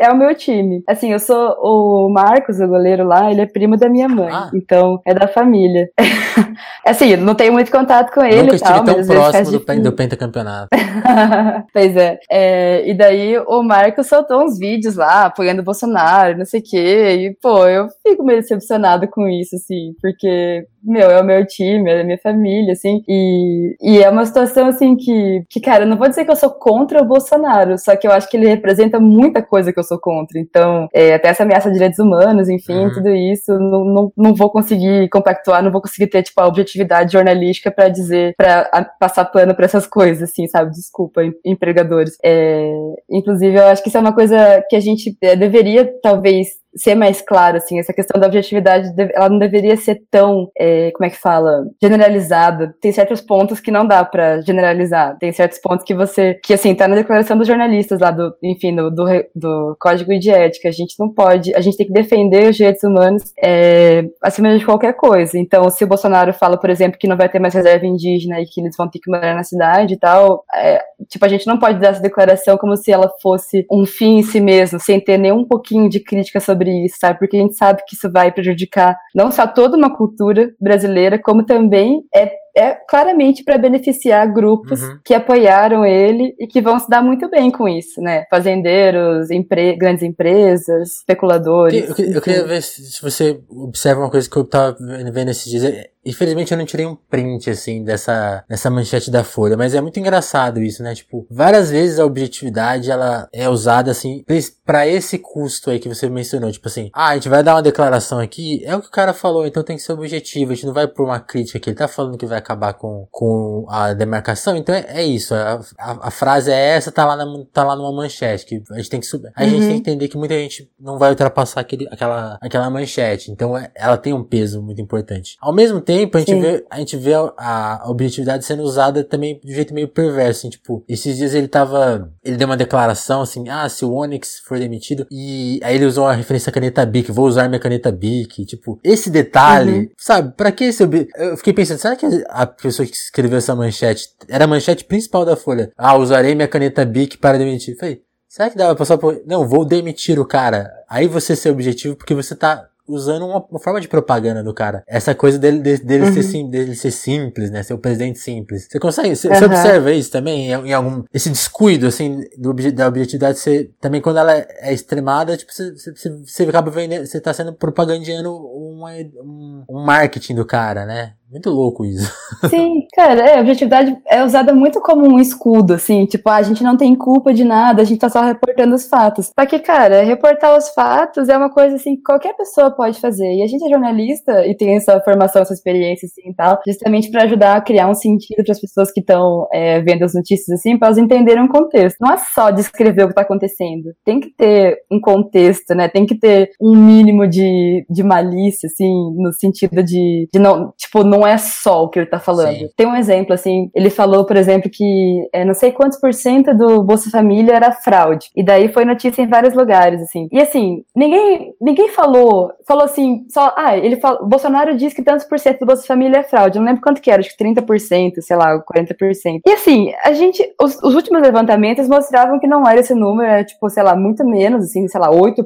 é o meu time. Assim, eu sou o Marcos, o goleiro lá, ele é primo da minha mãe. Ah. Então, é da família. assim, não tenho muito contato com ele Nunca e tal, estive tão próximo do, pen- do pentacampeonato. pois é. É, E daí o Marcos soltou uns vídeos lá, apoiando o Bolsonaro, não sei o quê. E, pô, eu fico meio decepcionado com isso, assim, porque, meu, é o meu time, é a minha família, assim. E, e é uma situação, assim, que, que, cara, eu não vou dizer que eu sou contra o Bolsonaro, só que eu acho que ele representa muita coisa que eu sou contra. Então, é, até essa ameaça de direitos humanos, enfim, Uhum. tudo isso, não, não, não vou conseguir compactuar, não vou conseguir ter, tipo, a objetividade jornalística pra dizer, pra a- passar pano pra essas coisas, assim, sabe? Desculpa, em- empregadores. É, inclusive, eu acho que isso é uma coisa que a gente é, deveria, talvez, ser mais claro, assim, essa questão da objetividade, ela não deveria ser tão, é, como é que fala, generalizada. Tem certos pontos que não dá pra generalizar, tem certos pontos que você, que assim, tá na declaração dos jornalistas lá do, enfim, do, do, do Código de Ética, a gente não pode, a gente tem que defender os direitos humanos é, acima de qualquer coisa. Então, se o Bolsonaro fala, por exemplo, que não vai ter mais reserva indígena e que eles vão ter que morar na cidade e tal, é, tipo, a gente não pode dar essa declaração como se ela fosse um fim em si mesmo, sem ter nem um pouquinho de crítica sobre isso, sabe? Porque a gente sabe que isso vai prejudicar não só toda uma cultura brasileira, como também é é claramente para beneficiar grupos uhum. que apoiaram ele e que vão se dar muito bem com isso, né? Fazendeiros, empre grandes empresas, especuladores. Eu, eu, eu queria ver se você observa uma coisa que eu tava vendo esses dias. Infelizmente eu não tirei um print, assim, dessa, dessa manchete da Folha, mas é muito engraçado isso, né? Tipo, várias vezes a objetividade, ela é usada, assim, para esse custo aí que você mencionou. Tipo assim, ah, a gente vai dar uma declaração aqui, é o que o cara falou, então tem que ser objetivo, a gente não vai por uma crítica que ele tá falando que vai acabar com, com a demarcação, então é, é isso, a, a, a, frase é essa, tá lá, na, tá lá numa manchete, que a gente tem que subir. A uhum. gente tem que entender que muita gente não vai ultrapassar aquele, aquela, aquela manchete, então é, ela tem um peso muito importante. Ao mesmo tempo, tempo, a gente vê, a gente vê a, a, objetividade sendo usada também de um jeito meio perverso, assim, tipo, esses dias ele tava, ele deu uma declaração assim, ah, se o Onyx for demitido, e aí ele usou uma referência à caneta Bic, vou usar minha caneta Bic, tipo, esse detalhe, uhum. sabe, pra que esse, eu fiquei pensando, será que a pessoa que escreveu essa manchete, era a manchete principal da Folha, ah, usarei minha caneta Bic para demitir, falei, será que dava pra só, não, vou demitir o cara, aí você ser objetivo porque você tá usando uma, uma, forma de propaganda do cara. Essa coisa dele, dele, uhum. ser, dele ser simples, né? Ser o presidente simples. Você consegue, você, uhum. você observa isso também em, em, algum, esse descuido, assim, do, da objetividade ser, também quando ela é extremada, tipo, você, você, você acaba vendendo, você tá sendo propagandeando uma, um, um marketing do cara, né? Muito louco isso. Sim, cara, é, a objetividade é usada muito como um escudo, assim, tipo, ah, a gente não tem culpa de nada, a gente tá só reportando os fatos. Só que, cara, reportar os fatos é uma coisa, assim, que qualquer pessoa pode fazer. E a gente é jornalista e tem essa formação, essa experiência, assim, e tal, justamente para ajudar a criar um sentido para as pessoas que estão é, vendo as notícias, assim, para elas entenderem um contexto. Não é só descrever o que tá acontecendo. Tem que ter um contexto, né? Tem que ter um mínimo de, de malícia, assim, no sentido de, de não, tipo, não é só o que ele tá falando. Sim. Tem um exemplo, assim, ele falou, por exemplo, que é, não sei quantos por cento do Bolsa Família era fraude. E daí foi notícia em vários lugares, assim. E assim, ninguém, ninguém falou, falou assim, só, ah, ele falou, Bolsonaro diz que tantos por cento do Bolsa Família é fraude. Eu não lembro quanto que era, acho que 30%, sei lá, 40%. E assim, a gente, os, os últimos levantamentos mostravam que não era esse número, era tipo, sei lá, muito menos, assim, sei lá, 8%.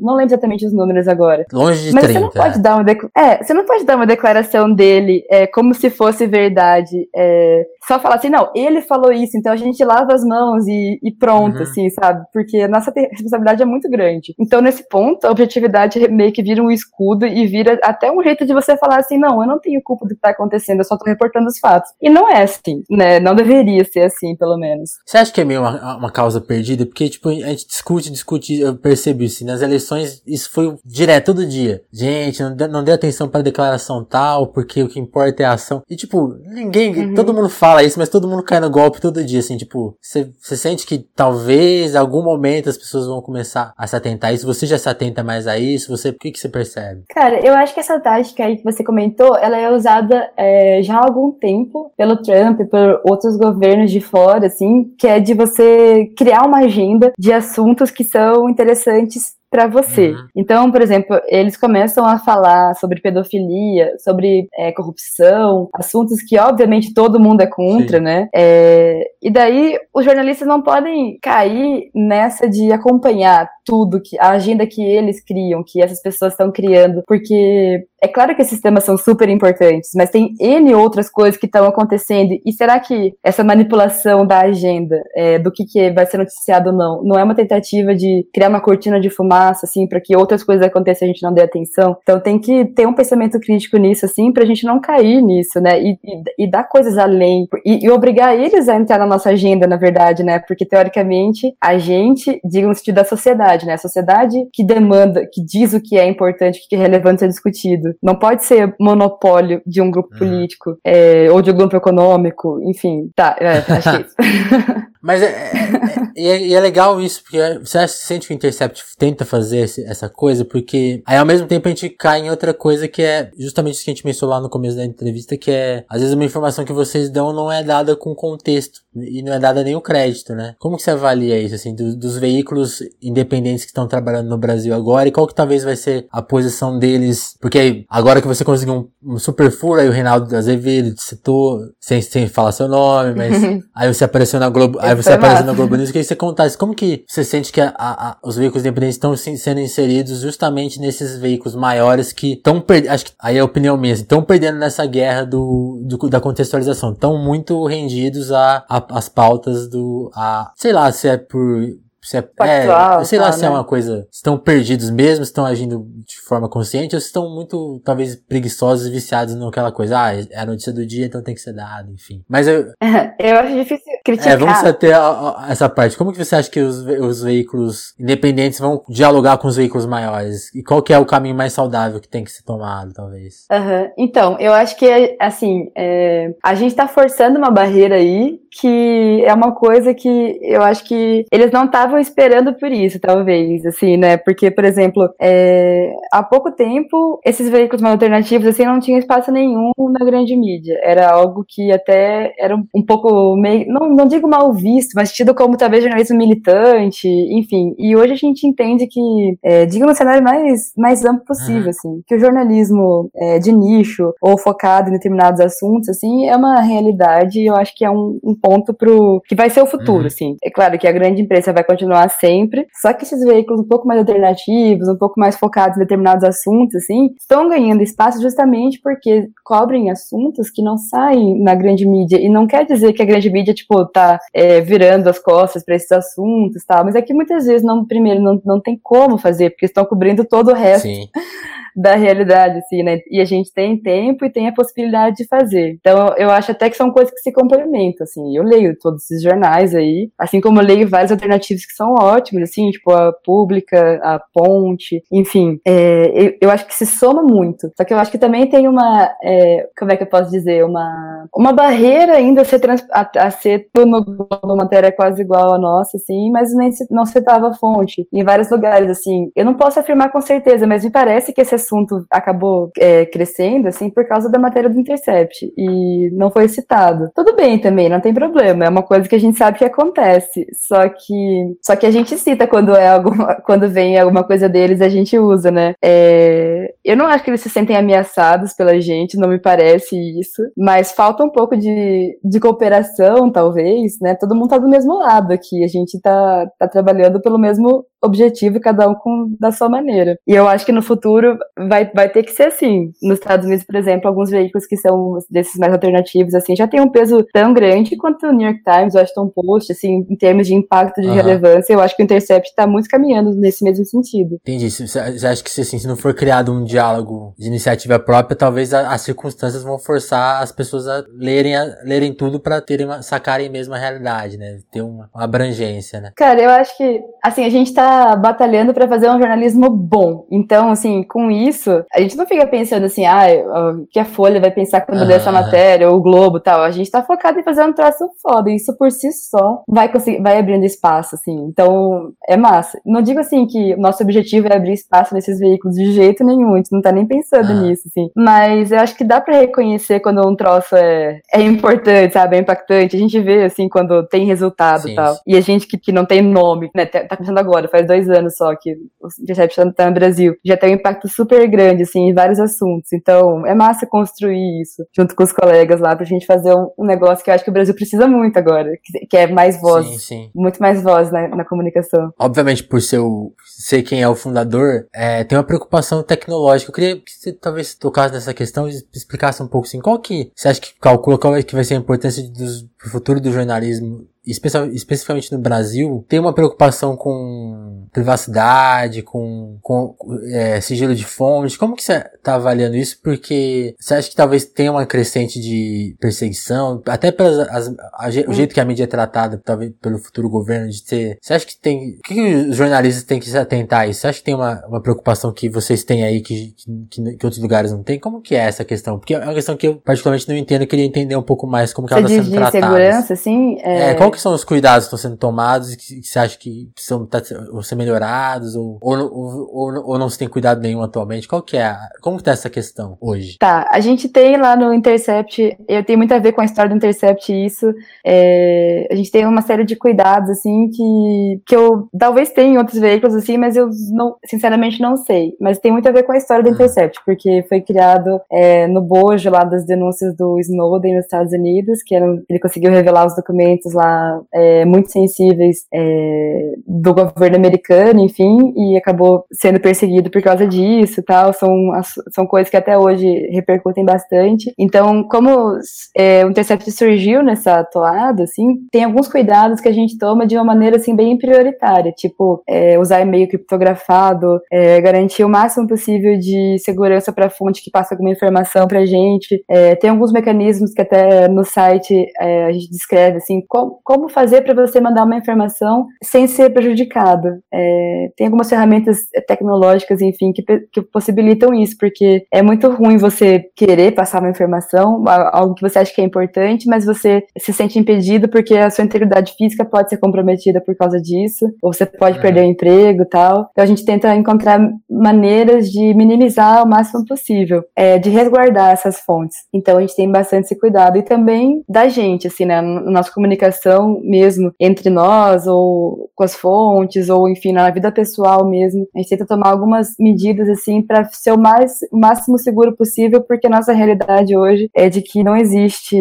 Não lembro exatamente os números agora. Longe de Mas 30. você não pode dar uma, é, você não pode dar uma declaração de dele é, como se fosse verdade. É, só falar assim, não, ele falou isso, então a gente lava as mãos e, e pronto, uhum. assim, sabe? Porque a nossa responsabilidade é muito grande. Então, nesse ponto, a objetividade meio que vira um escudo e vira até um jeito de você falar assim, não, eu não tenho culpa do que tá acontecendo, eu só tô reportando os fatos. E não é assim, né? Não deveria ser assim, pelo menos. Você acha que é meio uma, uma causa perdida? Porque, tipo, a gente discute, discute, eu percebi assim, nas eleições isso foi direto, todo dia. Gente, não dê, não dê atenção pra declaração tal, porque o que importa é a ação. E, tipo, ninguém, uhum. todo mundo fala isso, mas todo mundo cai no golpe todo dia, assim, tipo, você sente que talvez, em algum momento, as pessoas vão começar a se atentar a isso. Você já se atenta mais a isso? Você, o que que você percebe? Cara, eu acho que essa tática aí que você comentou, ela é usada é, já há algum tempo pelo Trump, por outros governos de fora, assim, que é de você criar uma agenda de assuntos que são interessantes para você. Uhum. Então, por exemplo, eles começam a falar sobre pedofilia, sobre é, corrupção, assuntos que obviamente todo mundo é contra, Sim. né? É, e daí os jornalistas não podem cair nessa de acompanhar tudo que a agenda que eles criam, que essas pessoas estão criando, porque é claro que esses temas são super importantes, mas tem N outras coisas que estão acontecendo. E será que essa manipulação da agenda, é, do que, que vai ser noticiado ou não, não é uma tentativa de criar uma cortina de fumaça, assim, para que outras coisas aconteçam e a gente não dê atenção? Então tem que ter um pensamento crítico nisso, assim, pra gente não cair nisso, né? E, e, e dar coisas além. E, e, obrigar eles a entrar na nossa agenda, na verdade, né? Porque teoricamente a gente, diga no sentido da sociedade, né? A sociedade que demanda, que diz o que é importante, o que é relevante ser discutido não pode ser monopólio de um grupo uhum. político é, ou de um grupo econômico, enfim. Tá, é, acho que é isso. Mas é, é, é, é, é, legal isso, porque você sente que o Intercept tenta fazer esse, essa coisa, porque aí ao mesmo tempo a gente cai em outra coisa que é justamente isso que a gente mencionou lá no começo da entrevista, que é às vezes uma informação que vocês dão não é dada com contexto e não é dado nenhum crédito, né? Como que você avalia isso, assim, do, dos veículos independentes que estão trabalhando no Brasil agora e qual que talvez vai ser a posição deles? Porque agora que você conseguiu um, um super furo, aí o Reinaldo Azevedo te citou, sem, sem falar seu nome, mas aí você apareceu na Globo, aí você apareceu na Globo News, eu queria que você contasse como que você sente que a, a, os veículos independentes estão sendo inseridos justamente nesses veículos maiores que estão perdendo, acho que aí é a opinião minha, estão perdendo nessa guerra do, do da contextualização, estão muito rendidos a, a, as pautas do, a, sei lá, se é por se é, é, sei lá tá, se é né? uma coisa. Estão perdidos mesmo, estão agindo de forma consciente, ou estão muito, talvez, preguiçosos e viciados naquela coisa. Ah, é a notícia do dia, então tem que ser dado, enfim. Mas eu. eu acho difícil criticar. É, vamos até essa parte. Como que você acha que os, os veículos independentes vão dialogar com os veículos maiores? E qual que é o caminho mais saudável que tem que ser tomado, talvez? Uhum. Então, eu acho que, assim, é, a gente tá forçando uma barreira aí que é uma coisa que eu acho que eles não estavam esperando por isso, talvez, assim, né? Porque, por exemplo, é, há pouco tempo, esses veículos mais alternativos, assim, não tinham espaço nenhum na grande mídia. Era algo que até era um, um pouco meio, não, não digo mal visto, mas tido como talvez jornalismo militante, enfim. E hoje a gente entende que, é, digo no cenário mais, mais amplo possível, uhum. assim, que o jornalismo é, de nicho ou focado em determinados assuntos, assim, é uma realidade e eu acho que é um, um ponto pro que vai ser o futuro, uhum. assim. É claro que a grande imprensa vai continuar sempre, só que esses veículos um pouco mais alternativos, um pouco mais focados em determinados assuntos, assim, estão ganhando espaço justamente porque cobrem assuntos que não saem na grande mídia. E não quer dizer que a grande mídia, tipo, tá é, virando as costas para esses assuntos, tal, mas é que muitas vezes, não, primeiro, não, não tem como fazer, porque estão cobrindo todo o resto. Sim da realidade, assim, né? E a gente tem tempo e tem a possibilidade de fazer. Então, eu acho até que são coisas que se complementam, assim. Eu leio todos esses jornais aí, assim como eu leio vários alternativos que são ótimos, assim, tipo a Pública, a Ponte, enfim. É, eu, acho que se soma muito. Só que eu acho que também tem uma, é, como é que eu posso dizer, uma, uma barreira ainda a ser, trans, a, a ser uma matéria quase igual a nossa, assim, mas nem se, não citava a fonte. Em vários lugares, assim. Eu não posso afirmar com certeza, mas me parece que esse assunto acabou é, crescendo, assim, por causa da matéria do Intercept. E não foi citado. Tudo bem também, não tem problema. É uma coisa que a gente sabe que acontece. Só que, só que a gente cita quando é alguma, quando vem alguma coisa deles, a gente usa, né? É, eu não acho que eles se sentem ameaçados pela gente, não me parece isso. Mas falta um pouco de, de cooperação, talvez, né? Todo mundo tá do mesmo lado aqui. A gente tá, tá trabalhando pelo mesmo objetivo, cada um com da sua maneira. E eu acho que no futuro vai, vai ter que ser assim. Nos Estados Unidos, por exemplo, alguns veículos que são desses mais alternativos, assim, já tem um peso tão grande quanto o New York Times, o Washington Post, assim, em termos de impacto, de uhum. relevância, eu acho que o Intercept está muito caminhando nesse mesmo sentido. Entendi. Você acha que assim, se não for criado um diálogo de iniciativa própria, talvez as circunstâncias vão forçar as pessoas a lerem, a, lerem tudo para terem uma, sacarem mesmo a realidade, né? Ter uma, uma abrangência, né? Cara, eu acho que, assim, a gente tá batalhando para fazer um jornalismo bom. Então, assim, com isso, a gente não fica pensando assim, ah, o que a Folha vai pensar quando ler essa matéria, ou o Globo tal. A gente tá focado em fazer um troço foda. E isso por si só vai conseguir, vai abrindo espaço, assim. Então, é massa. Não digo assim que o nosso objetivo é abrir espaço nesses veículos de jeito nenhum. A gente não tá nem pensando nisso, assim. Mas eu acho que dá para reconhecer quando um troço é, é importante, sabe? É impactante. A gente vê, assim, quando tem resultado e tal. E a gente que, que não tem nome, né? Tá, tá começando agora, faz dois anos só que o Intercept tá no Brasil. Já tem um impacto super grande, assim, em vários assuntos. Então, é massa construir isso junto com os colegas lá pra gente fazer um, um negócio que eu acho que o Brasil precisa muito agora, que, que é mais voz. Sim, sim. Muito mais voz na, na comunicação. Obviamente, por ser, o, ser quem é o fundador, é, tem uma preocupação tecnológica. Eu queria que você talvez tocasse nessa questão e explicasse um pouco assim, qual que você acha que calcula qual é que vai ser a importância do futuro do jornalismo especificamente no Brasil, tem uma preocupação com privacidade, com, com é, sigilo de fonte. Como que você está avaliando isso? Porque você acha que talvez tenha uma crescente de perseguição, até pelas as, a, o jeito que a mídia é tratada, talvez pelo futuro governo de ter. Você acha que tem. O que, que os jornalistas têm que se atentar a isso? Você acha que tem uma, uma preocupação que vocês têm aí que, que, que, outros lugares não têm? Como que é essa questão? Porque é uma questão que eu particularmente não entendo, eu queria entender um pouco mais como que você ela está sendo tratada. segurança, assim? É... é, qual que que são os cuidados que estão sendo tomados que, que você acha que precisam tá, ser melhorados ou, ou, ou, ou, não se tem cuidado nenhum atualmente? Qual que é? A, como que tá essa questão hoje? Tá, a gente tem lá no Intercept, eu tenho muito a ver com a história do Intercept isso, é, a gente tem uma série de cuidados, assim, que, que eu talvez tenha em outros veículos, assim, mas eu não, sinceramente não sei. Mas tem muito a ver com a história do hum. Intercept, porque foi criado é, no bojo lá das denúncias do Snowden nos Estados Unidos, que ele conseguiu revelar os documentos lá é, muito sensíveis é, do governo americano, enfim, e acabou sendo perseguido por causa disso tal. São, são coisas que até hoje repercutem bastante. Então, como é, o Intercept surgiu nessa toada, assim, tem alguns cuidados que a gente toma de uma maneira, assim, bem prioritária, tipo, é, usar e-mail criptografado, é, garantir o máximo possível de segurança para a fonte que passa alguma informação para a gente. É, tem alguns mecanismos que até no site a gente descreve, assim, como fazer para você mandar uma informação sem ser prejudicado. É, tem algumas ferramentas tecnológicas, enfim, que, que possibilitam isso, porque é muito ruim você querer passar uma informação, algo que você acha que é importante, mas você se sente impedido porque a sua integridade física pode ser comprometida por causa disso, ou você pode perder o emprego e tal. Então a gente tenta encontrar maneiras de minimizar o máximo possível, é, de resguardar essas fontes. Então a gente tem bastante esse cuidado e também da gente, assim, né, na nossa comunicação mesmo entre nós ou com as fontes ou enfim na vida pessoal mesmo. A gente tenta tomar algumas medidas assim para ser o mais máximo seguro possível, porque a nossa realidade hoje é de que não existe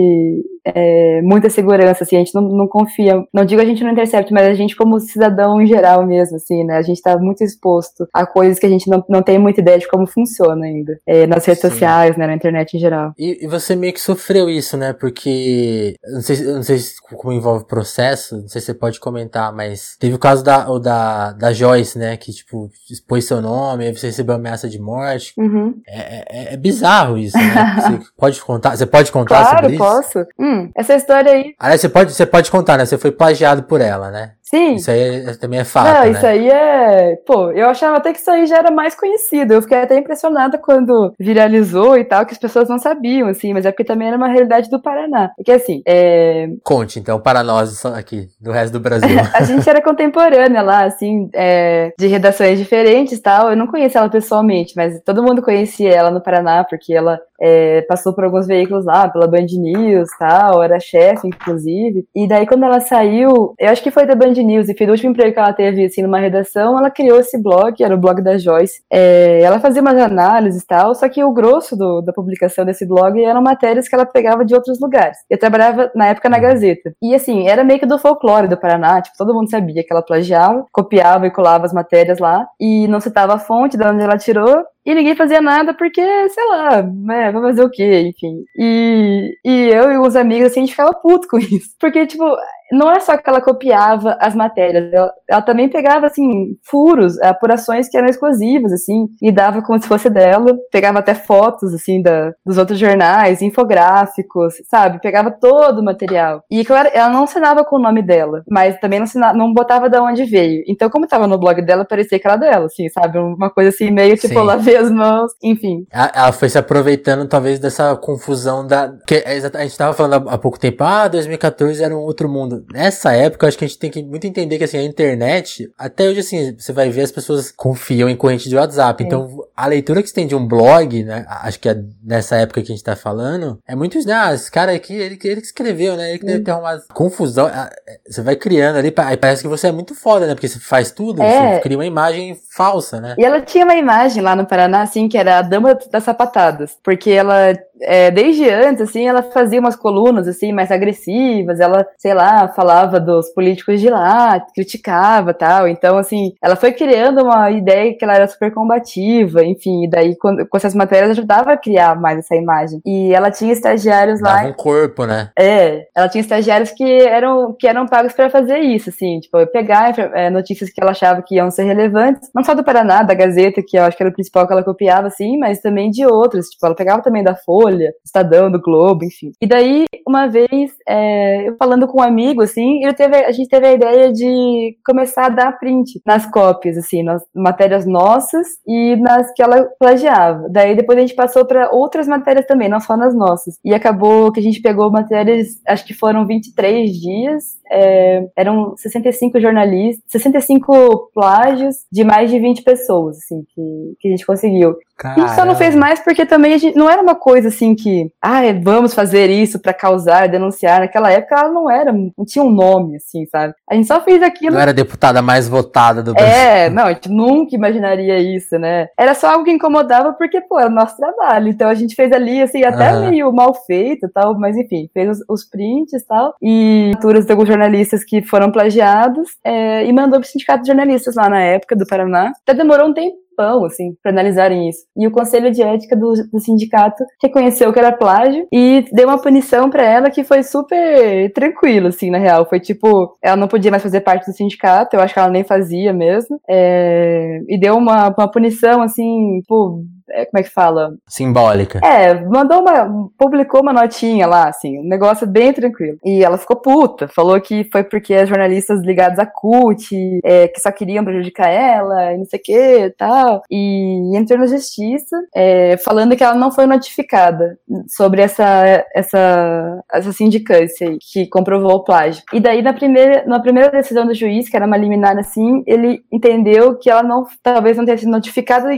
é, muita segurança, assim, a gente não, não confia, não digo a gente no Intercept, mas a gente como cidadão em geral mesmo, assim, né, a gente tá muito exposto a coisas que a gente não, não tem muita ideia de como funciona ainda, é, nas redes Sim. sociais, né, na internet em geral. E, e, você meio que sofreu isso, né, porque, não sei, não sei como envolve o processo, não sei se você pode comentar, mas teve o caso da, o da, da Joyce, né, que, tipo, expôs seu nome, aí você recebeu ameaça de morte. Uhum. É, é, é, bizarro isso, né? você pode contar, você pode contar claro, sobre isso? Claro, posso. Hum, essa história aí... Aliás, você pode, você pode contar, né, você foi plagiado por ela, né? Sim. Isso aí é, também é fato, Não, né? isso aí é... Pô, eu achava até que isso aí já era mais conhecido. Eu fiquei até impressionada quando viralizou e tal, que as pessoas não sabiam, assim, mas é porque também era uma realidade do Paraná. Porque, assim, é... Conte, então, para nós aqui, do resto do Brasil. a gente era contemporânea lá, assim, é... de redações diferentes e tal. Eu não conhecia ela pessoalmente, mas todo mundo conhecia ela no Paraná, porque ela é, passou por alguns veículos lá, pela Band News tal, era chefe, inclusive. E daí, quando ela saiu, eu acho que foi da Band News, e foi o último emprego que ela teve, assim, numa redação, ela criou esse blog, era o blog da Joyce. É, ela fazia umas análises e tal, só que o grosso do, da publicação desse blog eram matérias que ela pegava de outros lugares. Eu trabalhava, na época, na Gazeta. E, assim, era meio que do folclore do Paraná, tipo, todo mundo sabia que ela plagiava, copiava e colava as matérias lá, e não citava a fonte de onde ela tirou, e ninguém fazia nada porque, sei lá, né, vai fazer o quê, enfim. E, e eu e os amigos, assim, a gente ficava puto com isso. Porque, tipo, não é só que ela copiava as matérias, ela, ela, também pegava, assim, furos, apurações que eram exclusivas, assim, e dava como se fosse dela, pegava até fotos, assim, da, dos outros jornais, infográficos, sabe? Pegava todo o material. E, claro, ela não assinava com o nome dela, mas também não, assinava, não botava de onde veio. Então, como tava no blog dela, parecia que era dela, assim, sabe? Uma coisa assim, meio tipo, lavei as mãos, enfim. Ela foi se aproveitando, talvez, dessa confusão da... Que é a gente tava falando há pouco tempo, ah, 2014 era um outro mundo nessa época, acho que a gente tem que muito entender que assim, a internet, até hoje assim, você vai ver as pessoas confiam em corrente de WhatsApp. É. Então, a leitura que você tem de um blog, né, acho que é nessa época que a gente tá falando, é muito, né, ah, esse cara aqui, ele, ele que escreveu, né, ele que deve ter uma confusão, é, você vai criando ali, aí parece que você é muito foda, né, porque você faz tudo, é. você cria uma imagem falsa, né. E ela tinha uma imagem lá no Paraná, assim, que era a dama das sapatadas, porque ela é, desde antes, assim, ela fazia umas colunas, assim, mais agressivas, ela, sei lá, falava dos políticos de lá, criticava tal, então, assim, ela foi criando uma ideia que ela era super combativa, enfim, e daí, com, com essas matérias, ajudava a criar mais essa imagem. E ela tinha estagiários Dava lá... um corpo, né? É, ela tinha estagiários que eram, que eram pagos para fazer isso, assim, tipo, pegar é, notícias que ela achava que iam ser relevantes, não só do Paraná, da Gazeta, que eu acho que era o principal que ela copiava, assim, mas também de outras, tipo, ela pegava também da Folha, Folha, Estadão, do Globo, enfim. E daí, uma vez, é, eu falando com um amigo, assim, teve, a gente teve a ideia de começar a dar print nas cópias, assim, nas matérias nossas e nas que ela plagiava. Daí, depois a gente passou para outras matérias também, não só nas nossas. E acabou que a gente pegou matérias, acho que foram 23 dias, é, eram 65 jornalistas, 65 plágios de mais de 20 pessoas, assim, que, que a gente conseguiu. Caramba. A gente só não fez mais porque também a gente, não era uma coisa assim que, ah, vamos fazer isso para causar, denunciar. Naquela época ela não era, não tinha um nome, assim, sabe? A gente só fez aquilo. Não era deputada mais votada do Brasil. É, não, a gente nunca imaginaria isso, né? Era só algo que incomodava porque, pô, era o nosso trabalho. Então a gente fez ali, assim, até uhum. meio mal feito tal, mas enfim, fez os, os prints e tal, e alturas de alguns jornalistas que foram plagiados, é, e mandou pro sindicato de jornalistas lá na época do Paraná. Até demorou um tempo tempão, assim, para analisarem isso. E o Conselho de Ética do, do, sindicato reconheceu que era plágio e deu uma punição para ela que foi super tranquilo, assim, na real. Foi tipo, ela não podia mais fazer parte do sindicato, eu acho que ela nem fazia mesmo. É, e deu uma, uma punição, assim, tipo, como é que fala? Simbólica. É, mandou uma. publicou uma notinha lá, assim, um negócio bem tranquilo. E ela ficou puta, falou que foi porque as jornalistas ligadas à CUT, é, que só queriam prejudicar ela, e não sei o que e tal. E entrou na justiça, é, falando que ela não foi notificada sobre essa, essa, essa sindicância aí, que comprovou o plágio. E daí, na primeira, na primeira decisão do juiz, que era uma liminar assim, ele entendeu que ela não, talvez não tenha sido notificada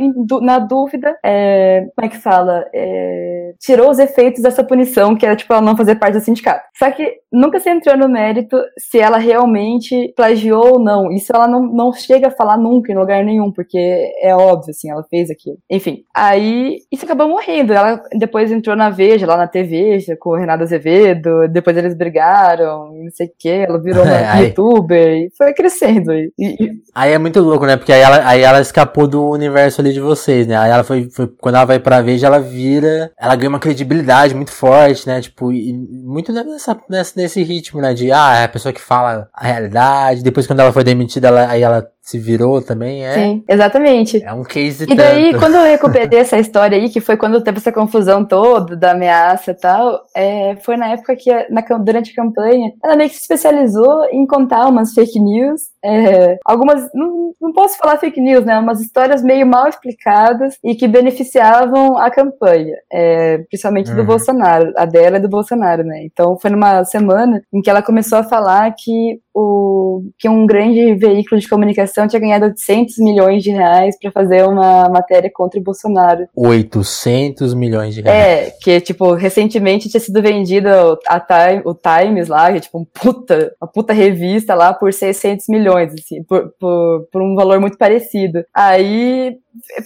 na dúvida é, como é que fala? É, tirou os efeitos dessa punição, que era tipo ela não fazer parte do sindicato. Só que nunca se entrou no mérito se ela realmente plagiou ou não. Isso ela não, não chega a falar nunca em lugar nenhum, porque é óbvio, assim, ela fez aquilo. Enfim, aí isso acabou morrendo. Ela depois entrou na Veja, lá na TV, com o Renato Azevedo, depois eles brigaram, não sei o que, ela virou uma é, youtuber e foi crescendo. E, e... Aí é muito louco, né? Porque aí ela, aí ela escapou do universo ali de vocês, né? Aí ela foi foi, quando ela vai pra Veja, ela vira, ela ganha uma credibilidade muito forte, né? Tipo, e muito nessa, nessa, nesse ritmo, né? De, ah, é a pessoa que fala a realidade. Depois, quando ela foi demitida, ela, aí ela se virou também, é? Sim, exatamente. É um case E daí, tanto. quando eu recuperei essa história aí, que foi quando teve essa confusão toda da ameaça e tal, é, foi na época que, na, durante a campanha, ela meio que se especializou em contar umas fake news, é, algumas, não, não posso falar fake news, né, umas histórias meio mal explicadas e que beneficiavam a campanha, é, principalmente uhum. do Bolsonaro, a dela e do Bolsonaro, né. Então, foi numa semana em que ela começou a falar que o, que um grande veículo de comunicação tinha ganhado 800 milhões de reais para fazer uma matéria contra o Bolsonaro. 800 milhões de reais. É, que, tipo, recentemente tinha sido vendido a Time, o Times lá, que é, tipo, um puta, uma puta revista lá por 600 milhões, assim, por, por, por um valor muito parecido. Aí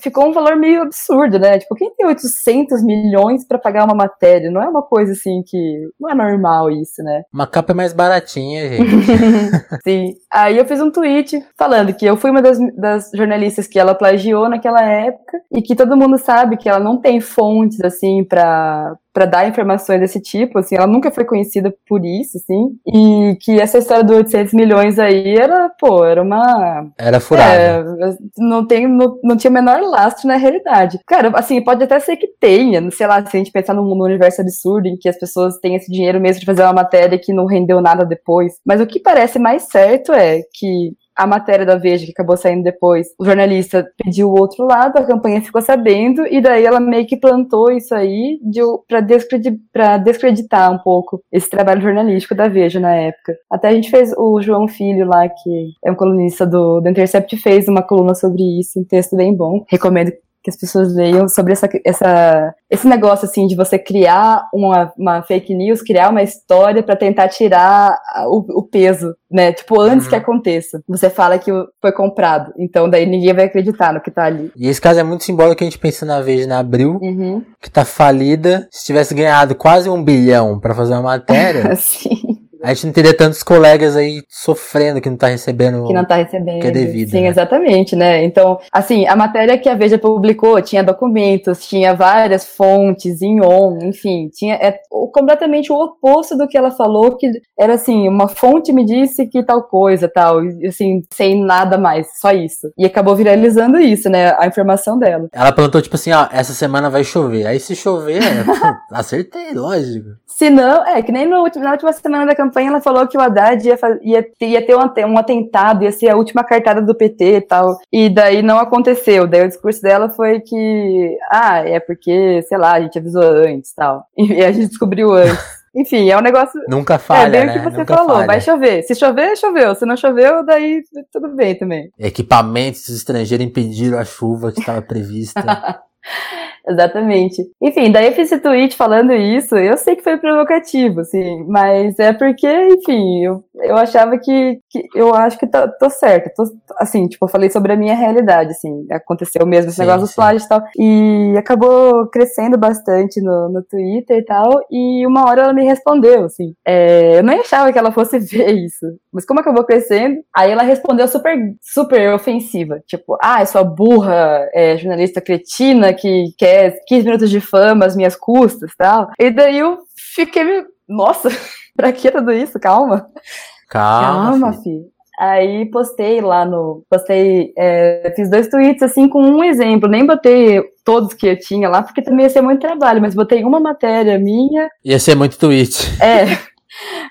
ficou um valor meio absurdo, né? Tipo, quem tem 800 milhões para pagar uma matéria? Não é uma coisa assim que. Não é normal isso, né? Uma capa é mais baratinha, gente. Sim. Aí eu fiz um tweet falando que eu fui uma das, das jornalistas que ela plagiou naquela época e que todo mundo sabe que ela não tem fontes, assim, para para dar informações desse tipo, assim, ela nunca foi conhecida por isso, assim, e que essa história do 800 milhões aí era, pô, era uma... Era furada. É, não, tem, não, não tinha o menor lastro na realidade. Cara, assim, pode até ser que tenha, sei lá, se a gente pensar num, num universo absurdo em que as pessoas têm esse dinheiro mesmo de fazer uma matéria que não rendeu nada depois, mas o que parece mais certo é que a matéria da Veja, que acabou saindo depois, o jornalista pediu o outro lado, a campanha ficou sabendo, e daí ela meio que plantou isso aí de, pra, descredi pra descreditar um pouco esse trabalho jornalístico da Veja na época. Até a gente fez, o João Filho lá, que é um colunista do, do Intercept, fez uma coluna sobre isso, um texto bem bom. Recomendo que as pessoas leiam sobre essa, essa, esse negócio assim de você criar uma, uma fake news, criar uma história para tentar tirar o, o, peso, né? Tipo, antes uhum. que aconteça. Você fala que foi comprado, então daí ninguém vai acreditar no que tá ali. E esse caso é muito simbólico que a gente pensa na vez na Abril, uhum. que tá falida. Se tivesse ganhado quase um bilhão para fazer uma matéria. Sim a gente não teria tantos colegas aí sofrendo que não tá recebendo. Que não tá recebendo. Que é devido. Sim, né? exatamente, né? Então, assim, a matéria que a Veja publicou tinha documentos, tinha várias fontes em on, enfim, tinha é, completamente o oposto do que ela falou, que era assim, uma fonte me disse que tal coisa, tal, assim, sem nada mais, só isso. E acabou viralizando isso, né? A informação dela. Ela plantou, tipo assim, ó, essa semana vai chover. Aí se chover, acertei, lógico. Se não, é que nem no, na última semana da campanha campanha ela falou que o Haddad ia, ia, ia ter um, um, atentado, ia ser a última cartada do PT e tal. E daí não aconteceu. Daí o discurso dela foi que, ah, é porque, sei lá, a gente avisou antes tal. E a gente descobriu antes. Enfim, é um negócio. Nunca falha. É bem né? o que você Nunca falou. falha. Vai chover. Se chover, choveu. Se não choveu, daí tudo bem também. Equipamentos estrangeiros impediram a chuva que estava prevista. Exatamente. Enfim, daí eu fiz esse tweet falando isso. Eu sei que foi provocativo, assim, mas é porque, enfim, eu, eu achava que, que eu acho que tô, tô certa. Tô, assim, tipo, eu falei sobre a minha realidade, assim, aconteceu mesmo esse Sim, negócio dos sim. plágios e tal. E acabou crescendo bastante no, no Twitter e tal. E uma hora ela me respondeu, assim. É, eu nem achava que ela fosse ver isso. Mas como acabou crescendo, aí ela respondeu super, super ofensiva. Tipo, ah, sua burra, é, jornalista cretina que quer 15 minutos de fama às minhas custas e tal. E daí eu fiquei, meio, nossa, pra que tudo isso? Calma. Calma. Calma, filho. filho. Aí postei lá no. Postei. é, fiz dois tweets assim com um exemplo. Nem botei todos que eu tinha lá, porque também ia ser muito trabalho, mas botei uma matéria minha. Ia ser muito tweet. É.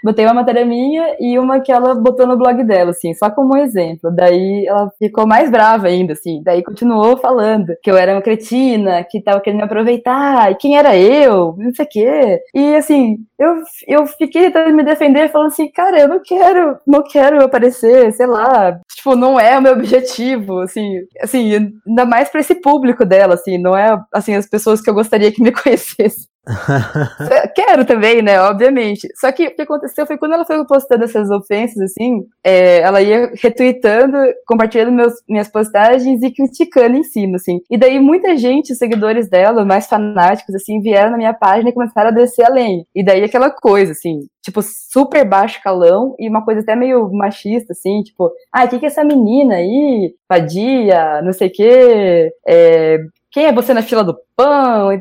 Botei uma matéria minha e uma que ela botou no blog dela, assim, só como um exemplo. Daí ela ficou mais brava ainda, assim. Daí continuou falando que eu era uma cretina, que tava querendo me aproveitar, e quem era eu, não sei o quê. E assim, eu, eu fiquei tentando me defender, falando assim, cara, eu não quero, não quero aparecer, sei lá. Tipo, não é o meu objetivo, assim, assim, ainda mais pra esse público dela, assim, não é, assim, as pessoas que eu gostaria que me conhecessem. Quero também, né? Obviamente. Só que o que aconteceu foi quando ela foi postando essas ofensas, assim, é, ela ia retweetando, compartilhando meus, minhas postagens e criticando em cima, assim. E daí muita gente, seguidores dela, mais fanáticos, assim, vieram na minha página e começaram a descer a lenha. E daí aquela coisa, assim, tipo, super baixo calão e uma coisa até meio machista, assim, tipo, ah, o que que é essa menina aí? Vadia, não sei o quê, é, quem é você na fila do pão, e.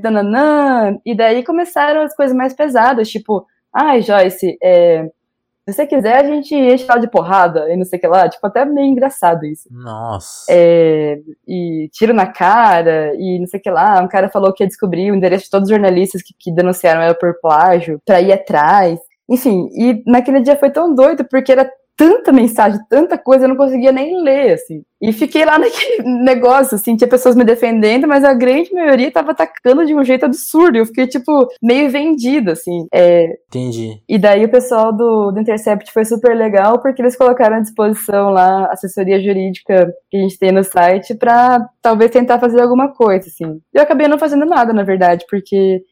E daí começaram as coisas mais pesadas, tipo, ai, Joyce, é, se você quiser, a gente enche ela de porrada e não sei o que lá. Tipo, até meio engraçado isso. Nossa. É, e tiro na cara, e não sei o que lá. Um cara falou que ia descobrir o endereço de todos os jornalistas que, que denunciaram ela por plágio, pra ir atrás. Enfim, e naquele dia foi tão doido, porque era tanta mensagem, tanta coisa, eu não conseguia nem ler, assim. E fiquei lá naquele negócio, assim, tinha pessoas me defendendo, mas a grande maioria tava atacando de um jeito absurdo. Eu fiquei, tipo, meio vendida, assim. É, Entendi. e daí o pessoal do, do Intercept foi super legal, porque eles colocaram à disposição lá a assessoria jurídica que a gente tem no site pra talvez tentar fazer alguma coisa, assim. Eu acabei não fazendo nada, na verdade, porque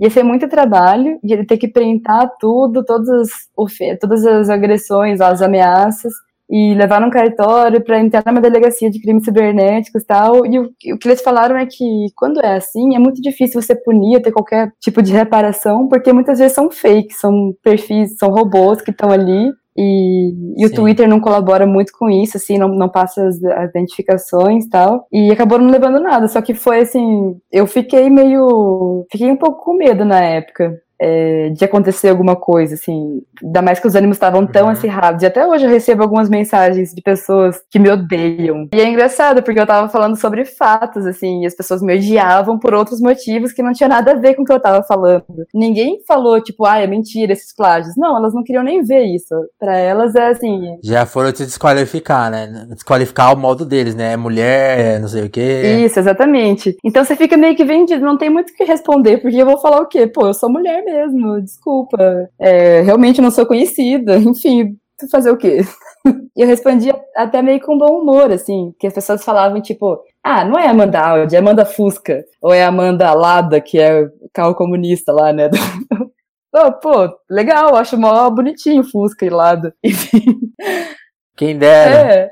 ia ser muito trabalho, ia ter que printar tudo, todas as, todas as agressões, as ameaças, e levar num cartório para entrar numa delegacia de crimes cibernéticos e tal. E o, o que eles falaram é que quando é assim, é muito difícil você punir, ter qualquer tipo de reparação, porque muitas vezes são fakes, são perfis, são robôs que estão ali. E, e o. Twitter não colabora muito com isso, assim, não, não passa as, as identificações e tal. E acabou não levando nada. Só que foi assim, eu fiquei meio. Fiquei um pouco com medo na época. É, de acontecer alguma coisa, assim, ainda mais que os ânimos estavam tão Uhum. acirrados. E até hoje eu recebo algumas mensagens de pessoas que me odeiam. E é engraçado, porque eu tava falando sobre fatos, assim, e as pessoas me odiavam por outros motivos que não tinha nada a ver com o que eu tava falando. Ninguém falou, tipo, ah, é mentira esses plágios. Não, elas não queriam nem ver isso. Pra elas é assim, Já foram te desqualificar, né? Desqualificar o modo deles, né? Mulher, não sei o quê. Isso, exatamente. Então você fica meio que vendido, não tem muito o que responder, porque eu vou falar o quê? Pô, eu sou mulher mesmo, desculpa. É, realmente não sou conhecida, enfim, fazer o quê? E eu respondi até meio com bom humor, assim, que as pessoas falavam, tipo, ah, não é Amanda Audi, é Amanda Fusca, ou é Amanda Lada, que é o carro comunista lá, né? Pô, pô, legal, acho mó bonitinho Fusca e Lada. Enfim, Quem dera. é.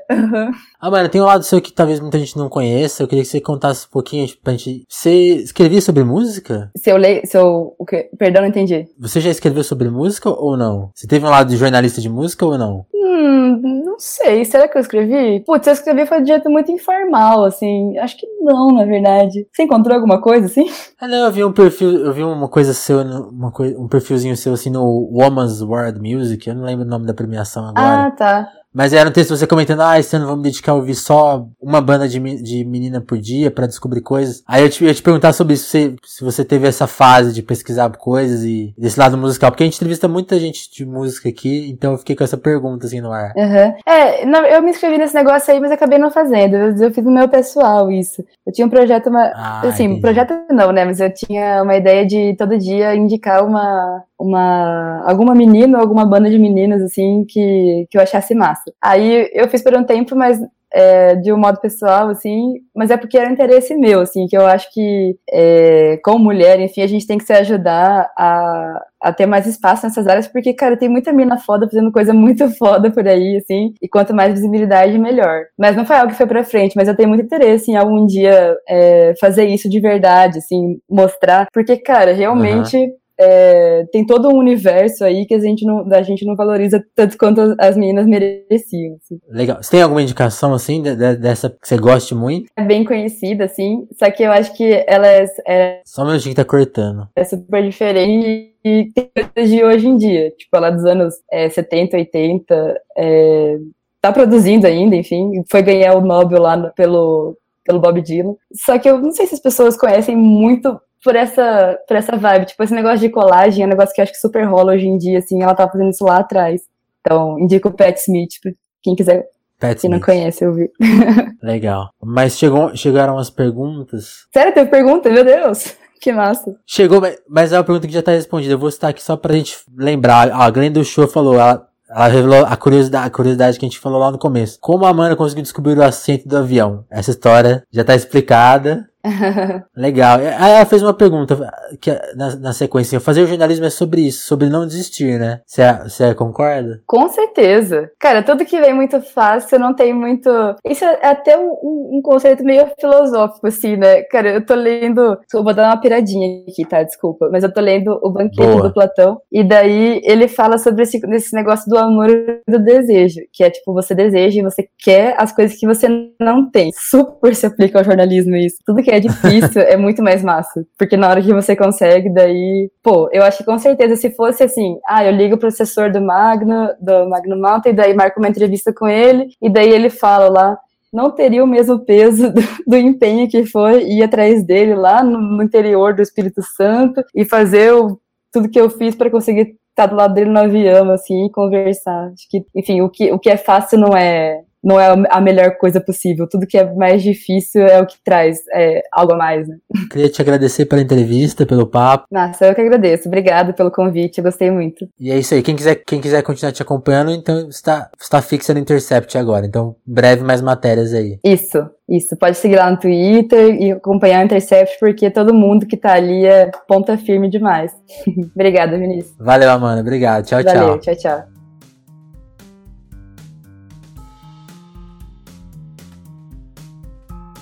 Ah, mano, tem um lado seu que talvez muita gente não conheça. Eu queria que você contasse um pouquinho tipo, pra gente. Você escrevia sobre música? Se eu leio, se eu, o quê? Perdão, não entendi. Você já escreveu sobre música ou não? Você teve um lado de jornalista de música ou não? Hum, não sei. Será que eu escrevi? Putz, eu escrevi foi de jeito muito informal, assim. Acho que não, na verdade. Você encontrou alguma coisa, assim? Ah, não, eu vi um perfil, eu vi uma coisa seu, uma coi- um perfilzinho seu assim no Woman's World Music. Eu não lembro o nome da premiação agora. Ah, tá. Mas era um texto você comentando, ah, esse ano vou me dedicar a ouvir só uma banda de, de menina por dia pra descobrir coisas. Aí eu te, eu ia te perguntar sobre isso, se, se você teve essa fase de pesquisar coisas e desse lado musical, porque a gente entrevista muita gente de música aqui, então eu fiquei com essa pergunta assim no ar. Aham. É, não, eu me inscrevi nesse negócio aí, mas acabei não fazendo. Eu, eu fiz no meu pessoal isso. Eu tinha um projeto, uma, Ah, assim, entendi. projeto não, né? Mas eu tinha uma ideia de todo dia indicar uma, uma alguma menina ou alguma banda de meninas, assim, que, que eu achasse massa. Aí eu fiz por um tempo, mas é, de um modo pessoal, assim, mas é porque era interesse meu, assim, que eu acho que, é, como mulher, enfim, a gente tem que se ajudar a, a ter mais espaço nessas áreas, porque, cara, tem muita mina foda fazendo coisa muito foda por aí, assim, e quanto mais visibilidade, melhor. Mas não foi algo que foi pra frente, mas eu tenho muito interesse em algum dia é, fazer isso de verdade, assim, mostrar, porque, cara, realmente. Uhum é, tem todo um universo aí que a gente não, a gente não valoriza tanto quanto as meninas mereciam. Assim. Legal. Você tem alguma indicação, assim, de, de, dessa que você goste muito? É bem conhecida, assim, só que eu acho que ela é... é Só minutinho que tá cortando. É super diferente e tem coisas de hoje em dia. Tipo, ela dos anos é, 70, 80, é, tá produzindo ainda, enfim, foi ganhar o Nobel lá no, pelo, pelo Bob Dylan. Só que eu não sei se as pessoas conhecem muito por essa, por essa vibe. Tipo, esse negócio de colagem é um negócio que eu acho que super rola hoje em dia, assim, ela tava fazendo isso lá atrás. Então, indico o Pat Smith, pra quem quiser. Pat quem Smith. não conhece, eu vi. Legal. Mas chegou, chegaram as perguntas. Sério, teve pergunta? Meu Deus. Que massa. Chegou, mas é uma pergunta que já tá respondida. Eu vou citar aqui só pra gente lembrar. a Glenn do Show falou, ela, ela revelou a curiosidade, a curiosidade que a gente falou lá no começo. Como a Amanda conseguiu descobrir o assento do avião? Essa história já tá explicada. Legal. Aí ela fez uma pergunta que na, na sequência. Fazer o jornalismo é sobre isso, sobre não desistir, né? Você concorda? Com certeza. Cara, tudo que vem muito fácil não tem muito. Isso é até um, um conceito meio filosófico, assim, né? Cara, eu tô lendo. Eu vou dar uma piradinha aqui, tá? Desculpa. Mas eu tô lendo o banquete Boa. do Platão. E daí ele fala sobre esse, esse negócio do amor e do desejo. Que é tipo, você deseja e você quer as coisas que você não tem. Super se aplica ao jornalismo isso. Tudo que que é difícil, é muito mais massa. Porque na hora que você consegue, daí. Pô, eu acho que com certeza se fosse assim, ah, eu ligo pro assessor do Magno, do Magno Mountain, daí marco uma entrevista com ele, e daí ele fala lá não teria o mesmo peso do, do, empenho que foi ir atrás dele lá no, no interior do Espírito Santo e fazer o, tudo que eu fiz para conseguir estar do lado dele no avião, assim, e conversar. Acho que, enfim, o que, o que é fácil não é não é a melhor coisa possível. Tudo que é mais difícil é o que traz é, algo a mais, né? Queria te agradecer pela entrevista, pelo papo. Nossa, eu que agradeço. Obrigado pelo convite, gostei muito. E é isso aí. Quem quiser, quem quiser continuar te acompanhando, então está, está fixa no Intercept agora. Então, breve mais matérias aí. Isso, isso. Pode seguir lá no Twitter e acompanhar o Intercept, porque todo mundo que tá ali é ponta firme demais. Obrigada, Vinícius. Valeu, Amanda. Obrigado. Tchau, Valeu, tchau. Valeu, tchau, tchau.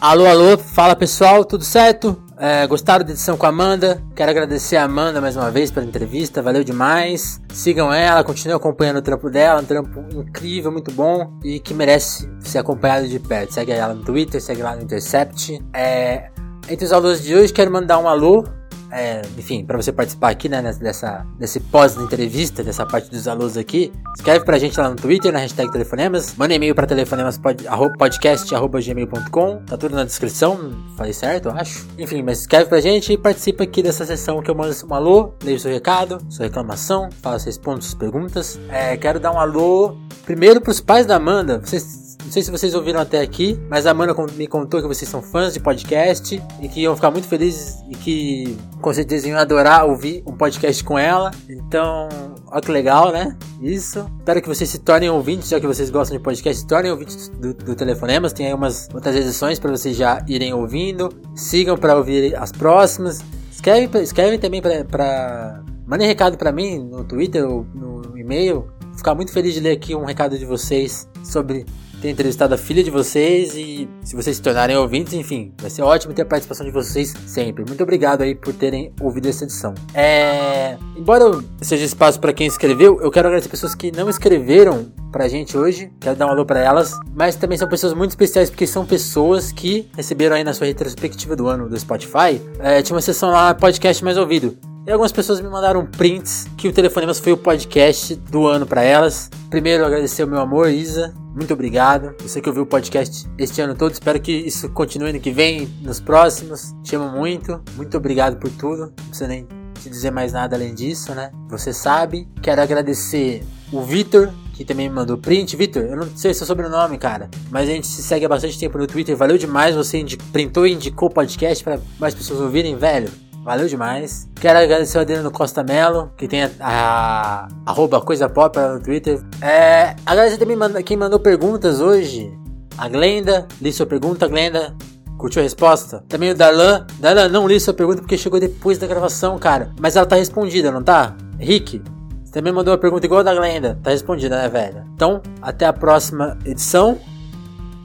Alô, alô, fala pessoal, tudo certo? É, gostaram da edição com a Amanda? Quero agradecer a Amanda mais uma vez pela entrevista, valeu demais. Sigam ela, continuem acompanhando o trampo dela, um trampo incrível, muito bom e que merece ser acompanhado de perto. Segue ela no Twitter, segue lá no Intercept. É, entre os alunos de hoje, quero mandar um alô é, enfim, para você participar aqui, né, dessa, desse pós-entrevista, dessa parte dos alunos aqui, escreve pra gente lá no Twitter, na hashtag telefonemas, manda e-mail pra telefonemas.podcast.gmail.com, tá tudo na descrição, falei certo, eu acho. Enfim, mas escreve pra gente e participa aqui dessa sessão que eu mando um alô, leio seu recado, sua reclamação, fala seus pontos, suas perguntas. É, quero dar um alô primeiro pros pais da Amanda, vocês não sei se vocês ouviram até aqui, mas a Amanda me contou que vocês são fãs de podcast e que iam ficar muito felizes e que com certeza iam adorar ouvir um podcast com ela. Então, olha que legal, né? Isso. Espero que vocês se tornem ouvintes, já que vocês gostam de podcast, se tornem ouvintes do, do Telefonemas. Tem aí umas outras edições para vocês já irem ouvindo. Sigam para ouvir as próximas. Escreve, escreve também para. Mandem recado para mim no Twitter ou no e-mail. Ficar muito feliz de ler aqui um recado de vocês sobre ter entrevistado a filha de vocês e se vocês se tornarem ouvintes, enfim, vai ser ótimo ter a participação de vocês sempre. Muito obrigado aí por terem ouvido essa edição. É... Embora seja espaço para quem escreveu, eu quero agradecer pessoas que não escreveram pra gente hoje. Quero dar um alô para elas, mas também são pessoas muito especiais porque são pessoas que receberam aí na sua retrospectiva do ano do Spotify. É, tinha uma sessão lá, podcast mais ouvido. E algumas pessoas me mandaram prints que o Telefonemas foi o podcast do ano para elas. Primeiro, agradecer o meu amor, Isa. Muito obrigado. Você que ouviu o podcast este ano todo. Espero que isso continue ano que vem, nos próximos. Te amo muito. Muito obrigado por tudo. Não precisa nem te dizer mais nada além disso, né? Você sabe. Quero agradecer o Vitor, que também me mandou print. Vitor, eu não sei seu sobrenome, cara, mas a gente se segue há bastante tempo no Twitter. Valeu demais. Você printou e indicou o podcast para mais pessoas ouvirem, velho. Valeu demais. Quero agradecer o Adriano Costa Melo, que tem a, a, a coisa pop no Twitter. É, agradecer também quem mandou perguntas hoje. A Glenda, li sua pergunta, Glenda. Curtiu a resposta? Também o Darlan. Darlan, não li sua pergunta porque chegou depois da gravação, cara. Mas ela tá respondida, não tá? Rick, você também mandou uma pergunta igual a da Glenda. Tá respondida, né, velho? Então, até a próxima edição.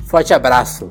Forte abraço.